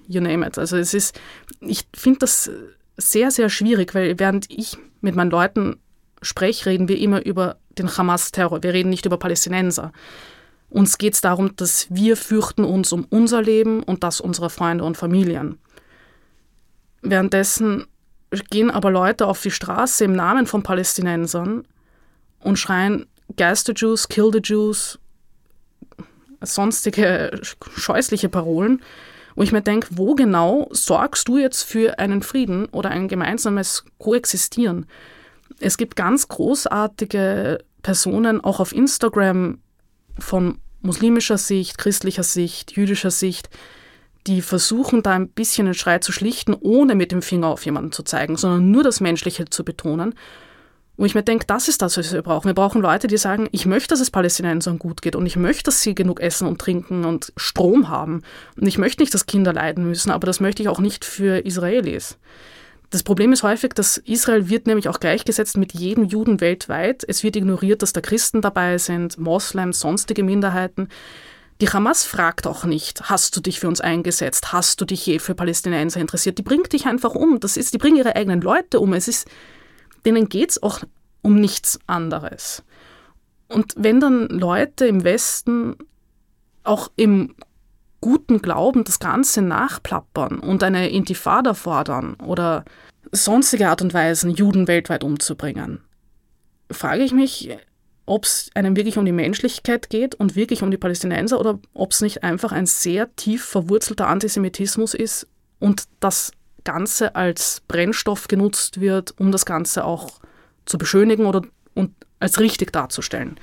you name it. Also es ist, ich finde das sehr, sehr schwierig, weil während ich mit meinen Leuten spreche, reden wir immer über den Hamas-Terror. Wir reden nicht über Palästinenser. Uns geht es darum, dass wir fürchten uns um unser Leben und das unserer Freunde und Familien. Währenddessen gehen aber Leute auf die Straße im Namen von Palästinensern und schreien, Geist the Jews, kill the Jews, sonstige scheußliche Parolen, wo ich mir denke, wo genau sorgst du jetzt für einen Frieden oder ein gemeinsames Koexistieren? Es gibt ganz großartige Personen, auch auf Instagram von muslimischer Sicht, christlicher Sicht, jüdischer Sicht, die versuchen da ein bisschen den Schrei zu schlichten, ohne mit dem Finger auf jemanden zu zeigen, sondern nur das Menschliche zu betonen wo ich mir denke, das ist das, was wir brauchen. Wir brauchen Leute, die sagen, ich möchte, dass es Palästinensern gut geht und ich möchte, dass sie genug Essen und Trinken und Strom haben. Und ich möchte nicht, dass Kinder leiden müssen, aber das möchte ich auch nicht für Israelis. Das Problem ist häufig, dass Israel wird nämlich auch gleichgesetzt mit jedem Juden weltweit. Es wird ignoriert, dass da Christen dabei sind, Moslems, sonstige Minderheiten. Die Hamas fragt auch nicht, hast du dich für uns eingesetzt? Hast du dich je für Palästinenser interessiert? Die bringt dich einfach um. Das ist, die bringen ihre eigenen Leute um. Es ist, denen geht es auch um nichts anderes. Und wenn dann Leute im Westen auch im guten Glauben das Ganze nachplappern und eine Intifada fordern oder sonstige Art und Weisen, Juden weltweit umzubringen, frage ich mich, ob es einem wirklich um die Menschlichkeit geht und wirklich um die Palästinenser oder ob es nicht einfach ein sehr tief verwurzelter Antisemitismus ist und das Ganze als Brennstoff genutzt wird, um das Ganze auch zu beschönigen oder und als richtig darzustellen.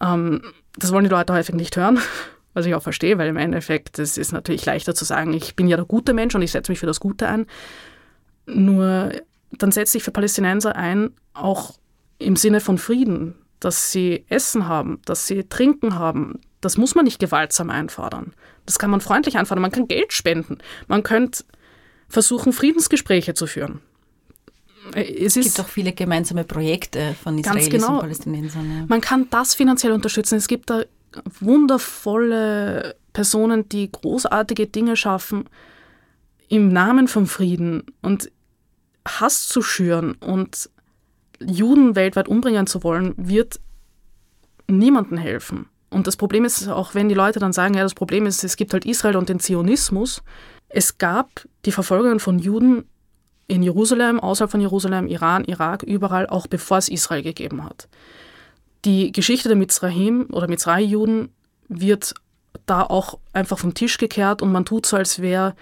Ähm, das wollen die Leute häufig nicht hören, was ich auch verstehe, weil im Endeffekt es ist natürlich leichter zu sagen, ich bin ja der gute Mensch und ich setze mich für das Gute ein. Nur dann setze ich für Palästinenser ein, auch im Sinne von Frieden, dass sie Essen haben, dass sie Trinken haben, das muss man nicht gewaltsam einfordern. Das kann man freundlich einfordern. Man kann Geld spenden. Man könnte versuchen, Friedensgespräche zu führen. Es, es gibt auch viele gemeinsame Projekte von Israelis genau. und Palästinensern. Ja. Man kann das finanziell unterstützen. Es gibt da wundervolle Personen, die großartige Dinge schaffen im Namen vom Frieden und Hass zu schüren und Juden weltweit umbringen zu wollen, wird niemandem helfen. Und das Problem ist, auch wenn die Leute dann sagen, ja, das Problem ist, es gibt halt Israel und den Zionismus, es gab die Verfolgungen von Juden in Jerusalem, außerhalb von Jerusalem, Iran, Irak, überall, auch bevor es Israel gegeben hat. Die Geschichte der Mizrahim oder Mizrahi-Juden wird da auch einfach vom Tisch gekehrt und man tut so, als wäre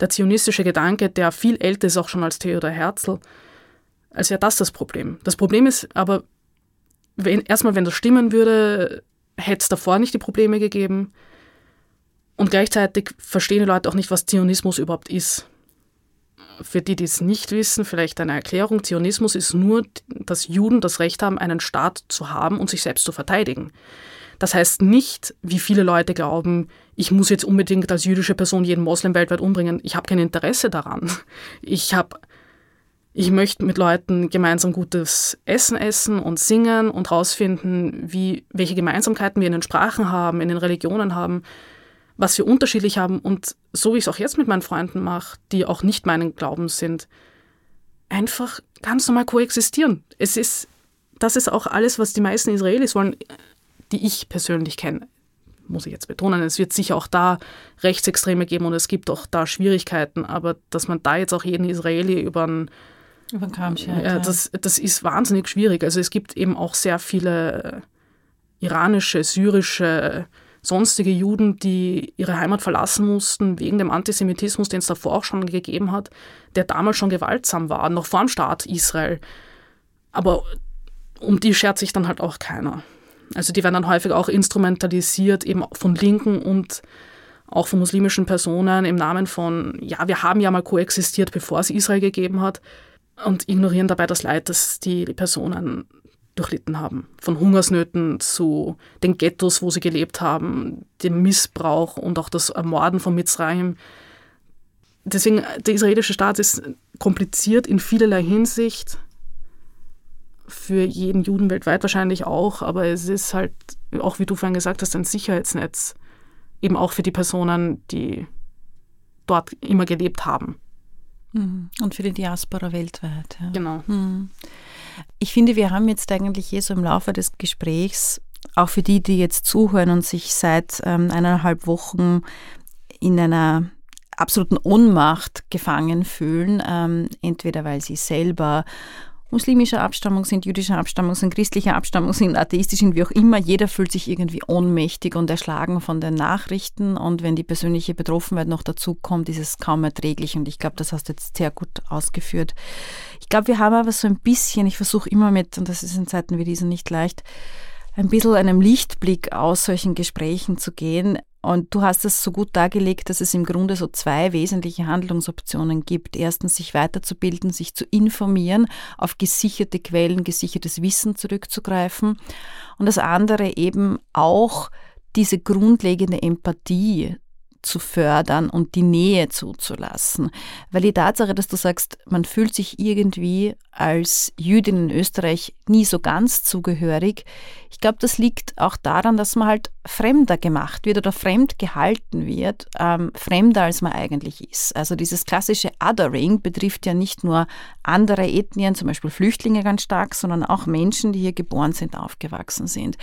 der zionistische Gedanke, der viel älter ist auch schon als Theodor Herzl, als wäre das das Problem. Das Problem ist aber, wenn, erstmal, wenn das stimmen würde, hätte es davor nicht die Probleme gegeben. Und gleichzeitig verstehen die Leute auch nicht, was Zionismus überhaupt ist. Für die, die es nicht wissen, vielleicht eine Erklärung. Zionismus ist nur, dass Juden das Recht haben, einen Staat zu haben und sich selbst zu verteidigen. Das heißt nicht, wie viele Leute glauben, ich muss jetzt unbedingt als jüdische Person jeden Moslem weltweit umbringen. Ich habe kein Interesse daran. Ich habe ich möchte mit Leuten gemeinsam gutes Essen essen und singen und herausfinden, welche Gemeinsamkeiten wir in den Sprachen haben, in den Religionen haben, was wir unterschiedlich haben und so wie ich es auch jetzt mit meinen Freunden mache, die auch nicht meinen Glaubens sind, einfach ganz normal koexistieren. Es ist, das ist auch alles, was die meisten Israelis wollen, die ich persönlich kenne. Muss ich jetzt betonen, es wird sicher auch da Rechtsextreme geben und es gibt auch da Schwierigkeiten, aber dass man da jetzt auch jeden Israeli über einen über den Kamm schert, ja, das, das ist wahnsinnig schwierig. Also es gibt eben auch sehr viele iranische, syrische, sonstige Juden, die ihre Heimat verlassen mussten wegen dem Antisemitismus, den es davor auch schon gegeben hat, der damals schon gewaltsam war, noch vor dem Staat Israel. Aber um die schert sich dann halt auch keiner. Also die werden dann häufig auch instrumentalisiert, eben von Linken und auch von muslimischen Personen im Namen von, ja, wir haben ja mal koexistiert, bevor es Israel gegeben hat und ignorieren dabei das Leid, das die Personen durchlitten haben. Von Hungersnöten zu den Ghettos, wo sie gelebt haben, dem Missbrauch und auch das Ermorden von Mitzrayim. Deswegen, der israelische Staat ist kompliziert in vielerlei Hinsicht. Für jeden Juden weltweit wahrscheinlich auch, aber es ist halt, auch wie du vorhin gesagt hast, ein Sicherheitsnetz. Eben auch für die Personen, die dort immer gelebt haben. Mhm. Und für die Diaspora weltweit. Ja. Genau. Mhm. Ich finde, wir haben jetzt eigentlich hier so im Laufe des Gesprächs, auch für die, die jetzt zuhören und sich seit ähm, eineinhalb Wochen in einer absoluten Ohnmacht gefangen fühlen, ähm, entweder weil sie selber muslimischer Abstammung sind, jüdischer Abstammung sind, christlicher Abstammung sind, atheistisch sind, wie auch immer. Jeder fühlt sich irgendwie ohnmächtig und erschlagen von den Nachrichten. Und wenn die persönliche Betroffenheit noch dazu kommt, ist es kaum erträglich. Und ich glaube, das hast du jetzt sehr gut ausgeführt. Ich glaube, wir haben aber so ein bisschen, ich versuche immer mit, und das ist in Zeiten wie diesen nicht leicht, ein bisschen einem Lichtblick aus solchen Gesprächen zu gehen. Und du hast es so gut dargelegt, dass es im Grunde so zwei wesentliche Handlungsoptionen gibt. Erstens, sich weiterzubilden, sich zu informieren, auf gesicherte Quellen, gesichertes Wissen zurückzugreifen. Und das andere eben auch diese grundlegende Empathie zu fördern und die Nähe zuzulassen. Weil die Tatsache, dass du sagst, man fühlt sich irgendwie als Jüdin in Österreich nie so ganz zugehörig, ich glaube, das liegt auch daran, dass man halt fremder gemacht wird oder fremd gehalten wird, ähm, fremder als man eigentlich ist. Also dieses klassische Othering betrifft ja nicht nur andere Ethnien, zum Beispiel Flüchtlinge ganz stark, sondern auch Menschen, die hier geboren sind, aufgewachsen sind.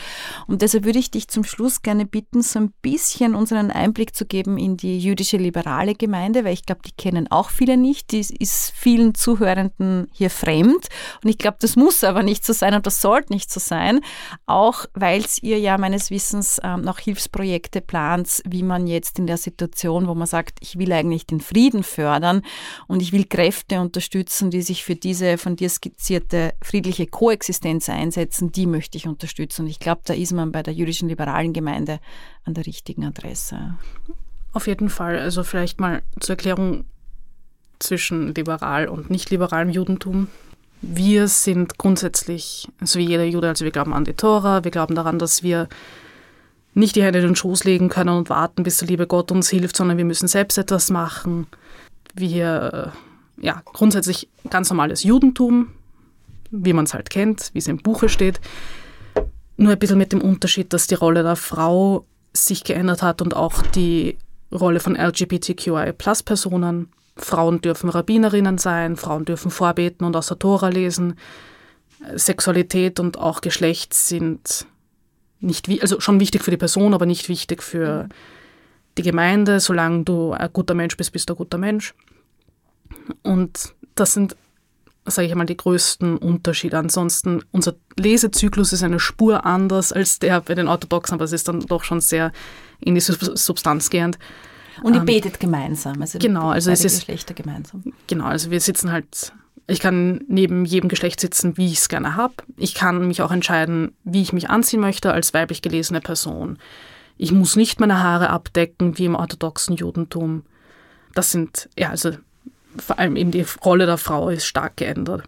Und deshalb würde ich dich zum Schluss gerne bitten, so ein bisschen unseren Einblick zu geben in die jüdische liberale Gemeinde, weil ich glaube, die kennen auch viele nicht. Die ist vielen Zuhörenden hier fremd. Und ich glaube, das muss aber nicht so sein und das sollte nicht so sein. Auch weil es ihr ja meines Wissens ähm, noch Hilfsprojekte plant, wie man jetzt in der Situation, wo man sagt, ich will eigentlich den Frieden fördern und ich will Kräfte unterstützen, die sich für diese von dir skizzierte friedliche Koexistenz einsetzen, die möchte ich unterstützen. Und ich glaube, da ist man bei der jüdischen liberalen Gemeinde an der richtigen Adresse. Auf jeden Fall. Also vielleicht mal zur Erklärung zwischen liberal und nicht liberalem Judentum. Wir sind grundsätzlich, so wie jeder Jude, also wir glauben an die Tora, wir glauben daran, dass wir nicht die Hände in den Schoß legen können und warten, bis der liebe Gott uns hilft, sondern wir müssen selbst etwas machen. Wir, ja, grundsätzlich ganz normales Judentum, wie man es halt kennt, wie es im Buche steht. Nur ein bisschen mit dem Unterschied, dass die Rolle der Frau sich geändert hat und auch die Rolle von LGBTQI-Plus-Personen. Frauen dürfen Rabbinerinnen sein, Frauen dürfen vorbeten und aus der Tora lesen. Sexualität und auch Geschlecht sind nicht, also schon wichtig für die Person, aber nicht wichtig für die Gemeinde. Solange du ein guter Mensch bist, bist du ein guter Mensch. Und das sind, sage ich mal, die größten Unterschiede. Ansonsten, unser Lesezyklus ist eine Spur anders als der bei den Orthodoxen, aber es ist dann doch schon sehr in die Substanz gehend. Und ihr ähm, betet gemeinsam, also genau, also es ist Geschlechter gemeinsam. Genau, also wir sitzen halt ich kann neben jedem Geschlecht sitzen, wie ich es gerne habe. Ich kann mich auch entscheiden, wie ich mich anziehen möchte als weiblich gelesene Person. Ich muss nicht meine Haare abdecken, wie im orthodoxen Judentum. Das sind, ja, also vor allem eben die Rolle der Frau ist stark geändert.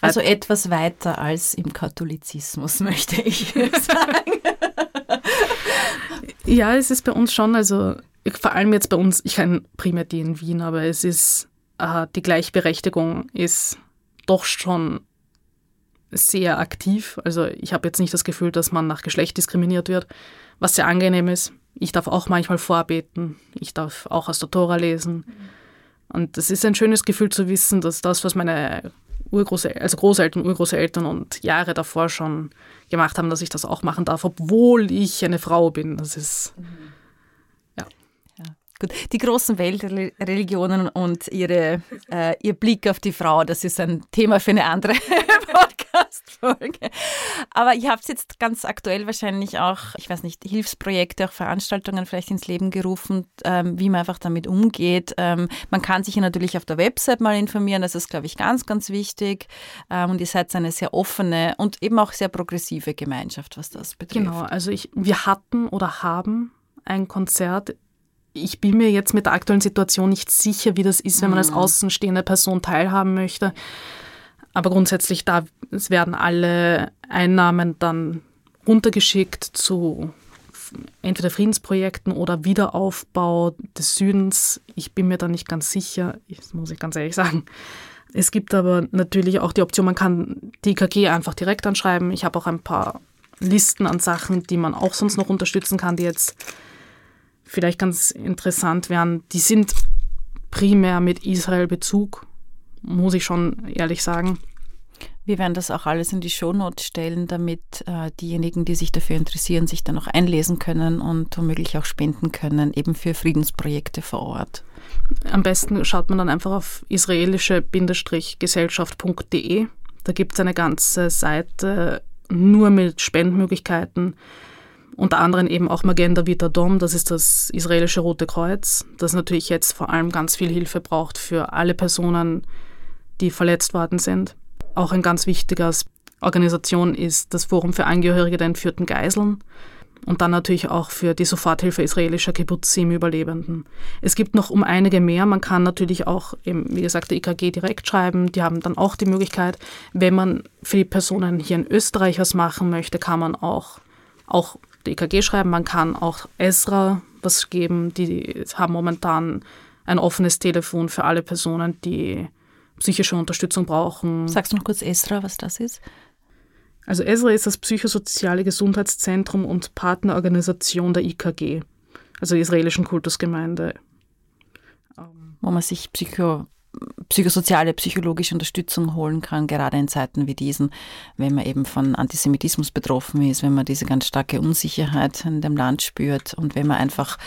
also etwas weiter als im Katholizismus, möchte ich sagen. ja, es ist bei uns schon, also vor allem jetzt bei uns, ich kann primär die in Wien, aber es ist äh, die Gleichberechtigung ist doch schon sehr aktiv. Also ich habe jetzt nicht das Gefühl, dass man nach Geschlecht diskriminiert wird, was sehr angenehm ist. Ich darf auch manchmal vorbeten, ich darf auch aus der Tora lesen. Und es ist ein schönes Gefühl zu wissen, dass das, was meine Urgroßeltern, also Großeltern, Urgroßeltern und Jahre davor schon gemacht haben, dass ich das auch machen darf, obwohl ich eine Frau bin. Das ist mhm. Gut, die großen Weltreligionen und ihre, äh, ihr Blick auf die Frau, das ist ein Thema für eine andere Podcast-Folge. Aber ihr habt jetzt ganz aktuell wahrscheinlich auch, ich weiß nicht, Hilfsprojekte, auch Veranstaltungen vielleicht ins Leben gerufen, ähm, wie man einfach damit umgeht. Ähm, man kann sich ja natürlich auf der Website mal informieren, das ist, glaube ich, ganz, ganz wichtig. Ähm, und ihr seid eine sehr offene und eben auch sehr progressive Gemeinschaft, was das betrifft. Genau, also ich, wir hatten oder haben ein Konzert ich bin mir jetzt mit der aktuellen Situation nicht sicher, wie das ist, wenn man als mhm. außenstehende Person teilhaben möchte. Aber grundsätzlich, da werden alle Einnahmen dann runtergeschickt zu entweder Friedensprojekten oder Wiederaufbau des Südens. Ich bin mir da nicht ganz sicher, das muss ich ganz ehrlich sagen. Es gibt aber natürlich auch die Option, man kann die IKG einfach direkt anschreiben. Ich habe auch ein paar Listen an Sachen, die man auch sonst noch unterstützen kann, die jetzt vielleicht ganz interessant wären, die sind primär mit Israel-Bezug, muss ich schon ehrlich sagen. Wir werden das auch alles in die Shownotes stellen, damit äh, diejenigen, die sich dafür interessieren, sich dann auch einlesen können und womöglich auch spenden können, eben für Friedensprojekte vor Ort. Am besten schaut man dann einfach auf israelische-gesellschaft.de. Da gibt es eine ganze Seite nur mit Spendenmöglichkeiten unter anderem eben auch Magenda Vita Dom, das ist das israelische Rote Kreuz, das natürlich jetzt vor allem ganz viel Hilfe braucht für alle Personen, die verletzt worden sind. Auch ein ganz wichtiger Organisation ist das Forum für Angehörige der entführten Geiseln und dann natürlich auch für die Soforthilfe israelischer Kibbutzim-Überlebenden. Es gibt noch um einige mehr. Man kann natürlich auch, eben, wie gesagt, der IKG direkt schreiben. Die haben dann auch die Möglichkeit, wenn man für die Personen hier in Österreich was machen möchte, kann man auch, auch EKG schreiben, man kann auch Esra was geben. Die haben momentan ein offenes Telefon für alle Personen, die psychische Unterstützung brauchen. Sagst du noch kurz Esra, was das ist? Also Esra ist das psychosoziale Gesundheitszentrum und Partnerorganisation der IKG, also der israelischen Kultusgemeinde. Wo man sich Psycho psychosoziale, psychologische Unterstützung holen kann, gerade in Zeiten wie diesen, wenn man eben von Antisemitismus betroffen ist, wenn man diese ganz starke Unsicherheit in dem Land spürt und wenn man einfach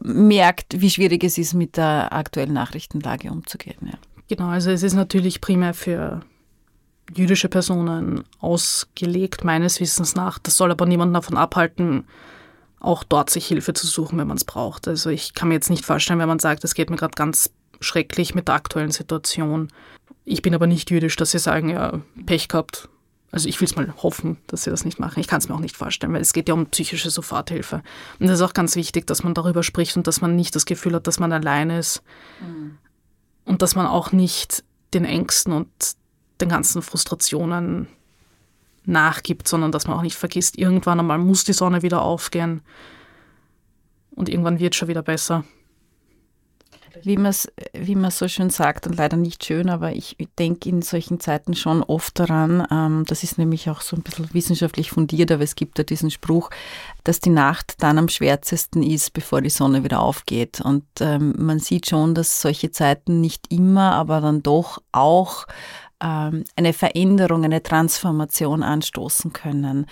merkt, wie schwierig es ist, mit der aktuellen Nachrichtenlage umzugehen. Ja. Genau, also es ist natürlich primär für jüdische Personen ausgelegt, meines Wissens nach. Das soll aber niemanden davon abhalten, auch dort sich Hilfe zu suchen, wenn man es braucht. Also ich kann mir jetzt nicht vorstellen, wenn man sagt, es geht mir gerade ganz schrecklich mit der aktuellen Situation. Ich bin aber nicht jüdisch, dass sie sagen, ja, Pech gehabt. Also ich will es mal hoffen, dass sie das nicht machen. Ich kann es mir auch nicht vorstellen, weil es geht ja um psychische Soforthilfe. Und es ist auch ganz wichtig, dass man darüber spricht und dass man nicht das Gefühl hat, dass man allein ist. Mhm. Und dass man auch nicht den Ängsten und den ganzen Frustrationen nachgibt, sondern dass man auch nicht vergisst, irgendwann einmal muss die Sonne wieder aufgehen und irgendwann wird es schon wieder besser. Wie man wie so schön sagt und leider nicht schön, aber ich denke in solchen Zeiten schon oft daran, ähm, das ist nämlich auch so ein bisschen wissenschaftlich fundiert, aber es gibt ja diesen Spruch, dass die Nacht dann am schwärzesten ist, bevor die Sonne wieder aufgeht. Und ähm, man sieht schon, dass solche Zeiten nicht immer, aber dann doch auch ähm, eine Veränderung, eine Transformation anstoßen können.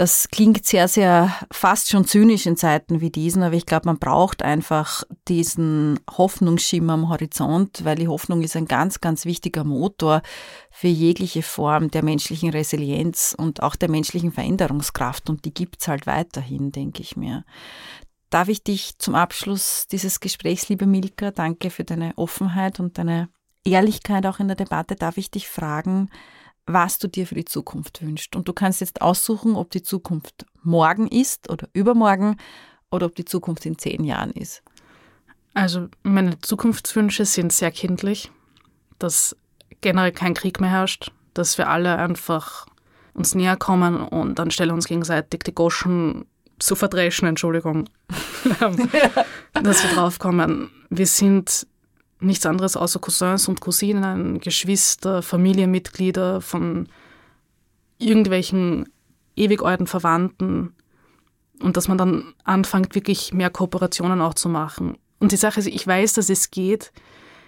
Das klingt sehr, sehr fast schon zynisch in Zeiten wie diesen, aber ich glaube, man braucht einfach diesen Hoffnungsschimmer am Horizont, weil die Hoffnung ist ein ganz, ganz wichtiger Motor für jegliche Form der menschlichen Resilienz und auch der menschlichen Veränderungskraft. Und die gibt es halt weiterhin, denke ich mir. Darf ich dich zum Abschluss dieses Gesprächs, liebe Milka, danke für deine Offenheit und deine Ehrlichkeit auch in der Debatte, darf ich dich fragen, was du dir für die Zukunft wünschst. Und du kannst jetzt aussuchen, ob die Zukunft morgen ist oder übermorgen oder ob die Zukunft in zehn Jahren ist. Also meine Zukunftswünsche sind sehr kindlich, dass generell kein Krieg mehr herrscht, dass wir alle einfach uns näher kommen und anstelle uns gegenseitig die Goschen zu verdreschen, Entschuldigung, dass wir draufkommen. Wir sind nichts anderes außer Cousins und Cousinen, Geschwister, Familienmitglieder von irgendwelchen ewig alten Verwandten und dass man dann anfängt, wirklich mehr Kooperationen auch zu machen. Und die Sache ist, ich weiß, dass es geht.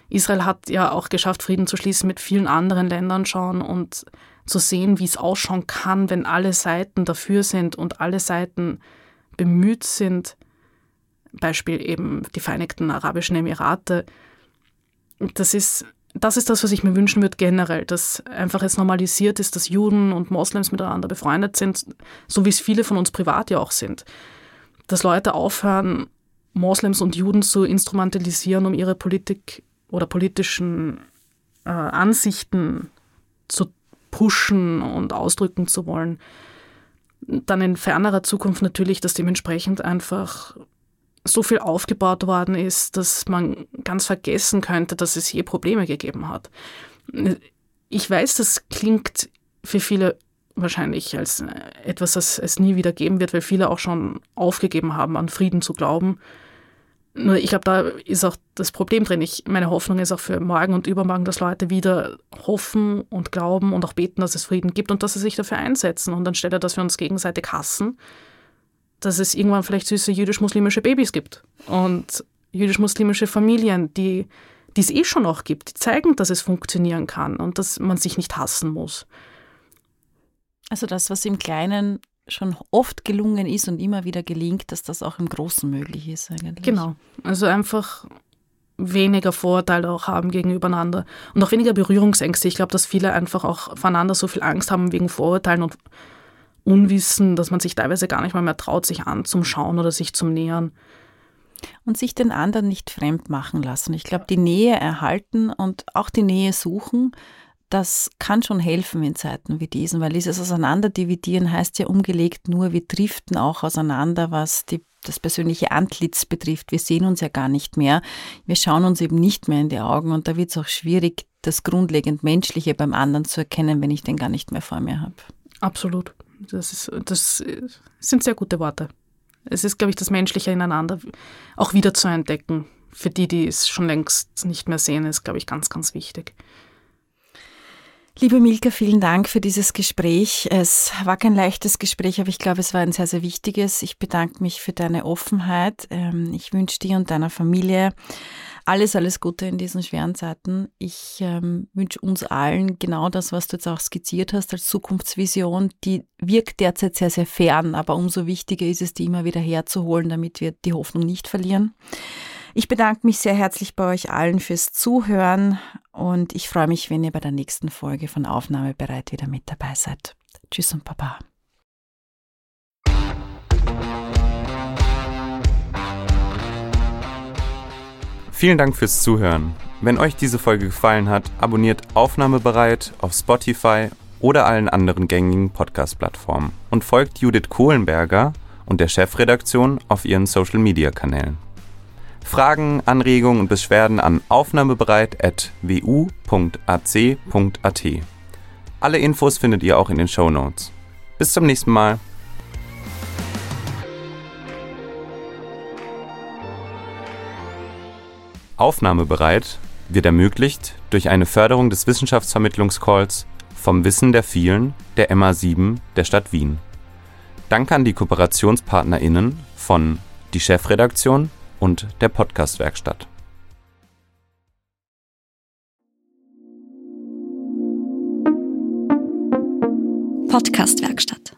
Israel hat ja auch geschafft, Frieden zu schließen mit vielen anderen Ländern schon und zu sehen, wie es ausschauen kann, wenn alle Seiten dafür sind und alle Seiten bemüht sind. Beispiel eben die Vereinigten Arabischen Emirate, das ist, das ist das, was ich mir wünschen würde generell, dass einfach es normalisiert ist, dass Juden und Moslems miteinander befreundet sind, so wie es viele von uns privat ja auch sind. Dass Leute aufhören, Moslems und Juden zu instrumentalisieren, um ihre Politik oder politischen äh, Ansichten zu pushen und ausdrücken zu wollen. Dann in fernerer Zukunft natürlich, dass dementsprechend einfach so viel aufgebaut worden ist, dass man ganz vergessen könnte, dass es je Probleme gegeben hat. Ich weiß, das klingt für viele wahrscheinlich als etwas, das es nie wieder geben wird, weil viele auch schon aufgegeben haben, an Frieden zu glauben. Nur ich glaube, da ist auch das Problem drin. Ich, meine Hoffnung ist auch für morgen und übermorgen, dass Leute wieder hoffen und glauben und auch beten, dass es Frieden gibt und dass sie sich dafür einsetzen. Und anstelle, dass wir uns gegenseitig hassen, dass es irgendwann vielleicht süße jüdisch-muslimische Babys gibt und jüdisch-muslimische Familien, die die es eh schon auch gibt, die zeigen, dass es funktionieren kann und dass man sich nicht hassen muss. Also das, was im Kleinen schon oft gelungen ist und immer wieder gelingt, dass das auch im Großen möglich ist eigentlich. Genau. Also einfach weniger Vorurteile auch haben gegenübereinander und auch weniger Berührungsängste. Ich glaube, dass viele einfach auch voneinander so viel Angst haben wegen Vorurteilen und Unwissen, dass man sich teilweise gar nicht mal mehr traut, sich anzuschauen oder sich zum Nähern. Und sich den anderen nicht fremd machen lassen. Ich glaube, die Nähe erhalten und auch die Nähe suchen, das kann schon helfen in Zeiten wie diesen, weil dieses Auseinanderdividieren heißt ja umgelegt nur, wir driften auch auseinander, was die, das persönliche Antlitz betrifft. Wir sehen uns ja gar nicht mehr. Wir schauen uns eben nicht mehr in die Augen und da wird es auch schwierig, das grundlegend Menschliche beim anderen zu erkennen, wenn ich den gar nicht mehr vor mir habe. Absolut. Das, ist, das sind sehr gute Worte. Es ist, glaube ich, das Menschliche ineinander auch wieder zu entdecken. Für die, die es schon längst nicht mehr sehen, ist, glaube ich, ganz, ganz wichtig. Liebe Milka, vielen Dank für dieses Gespräch. Es war kein leichtes Gespräch, aber ich glaube, es war ein sehr, sehr wichtiges. Ich bedanke mich für deine Offenheit. Ähm, ich wünsche dir und deiner Familie alles, alles Gute in diesen schweren Zeiten. Ich ähm, wünsche uns allen genau das, was du jetzt auch skizziert hast als Zukunftsvision. Die wirkt derzeit sehr, sehr fern, aber umso wichtiger ist es, die immer wieder herzuholen, damit wir die Hoffnung nicht verlieren. Ich bedanke mich sehr herzlich bei euch allen fürs Zuhören und ich freue mich, wenn ihr bei der nächsten Folge von Aufnahme bereit wieder mit dabei seid. Tschüss und Baba. Vielen Dank fürs Zuhören. Wenn euch diese Folge gefallen hat, abonniert Aufnahmebereit auf Spotify oder allen anderen gängigen Podcast-Plattformen und folgt Judith Kohlenberger und der Chefredaktion auf ihren Social-Media-Kanälen. Fragen, Anregungen und Beschwerden an aufnahmebereit.wu.ac.at. Alle Infos findet ihr auch in den Show Notes. Bis zum nächsten Mal. Aufnahmebereit wird ermöglicht durch eine Förderung des Wissenschaftsvermittlungscalls vom Wissen der vielen der MA7 der Stadt Wien. Danke an die KooperationspartnerInnen von die Chefredaktion und der Podcastwerkstatt. Podcastwerkstatt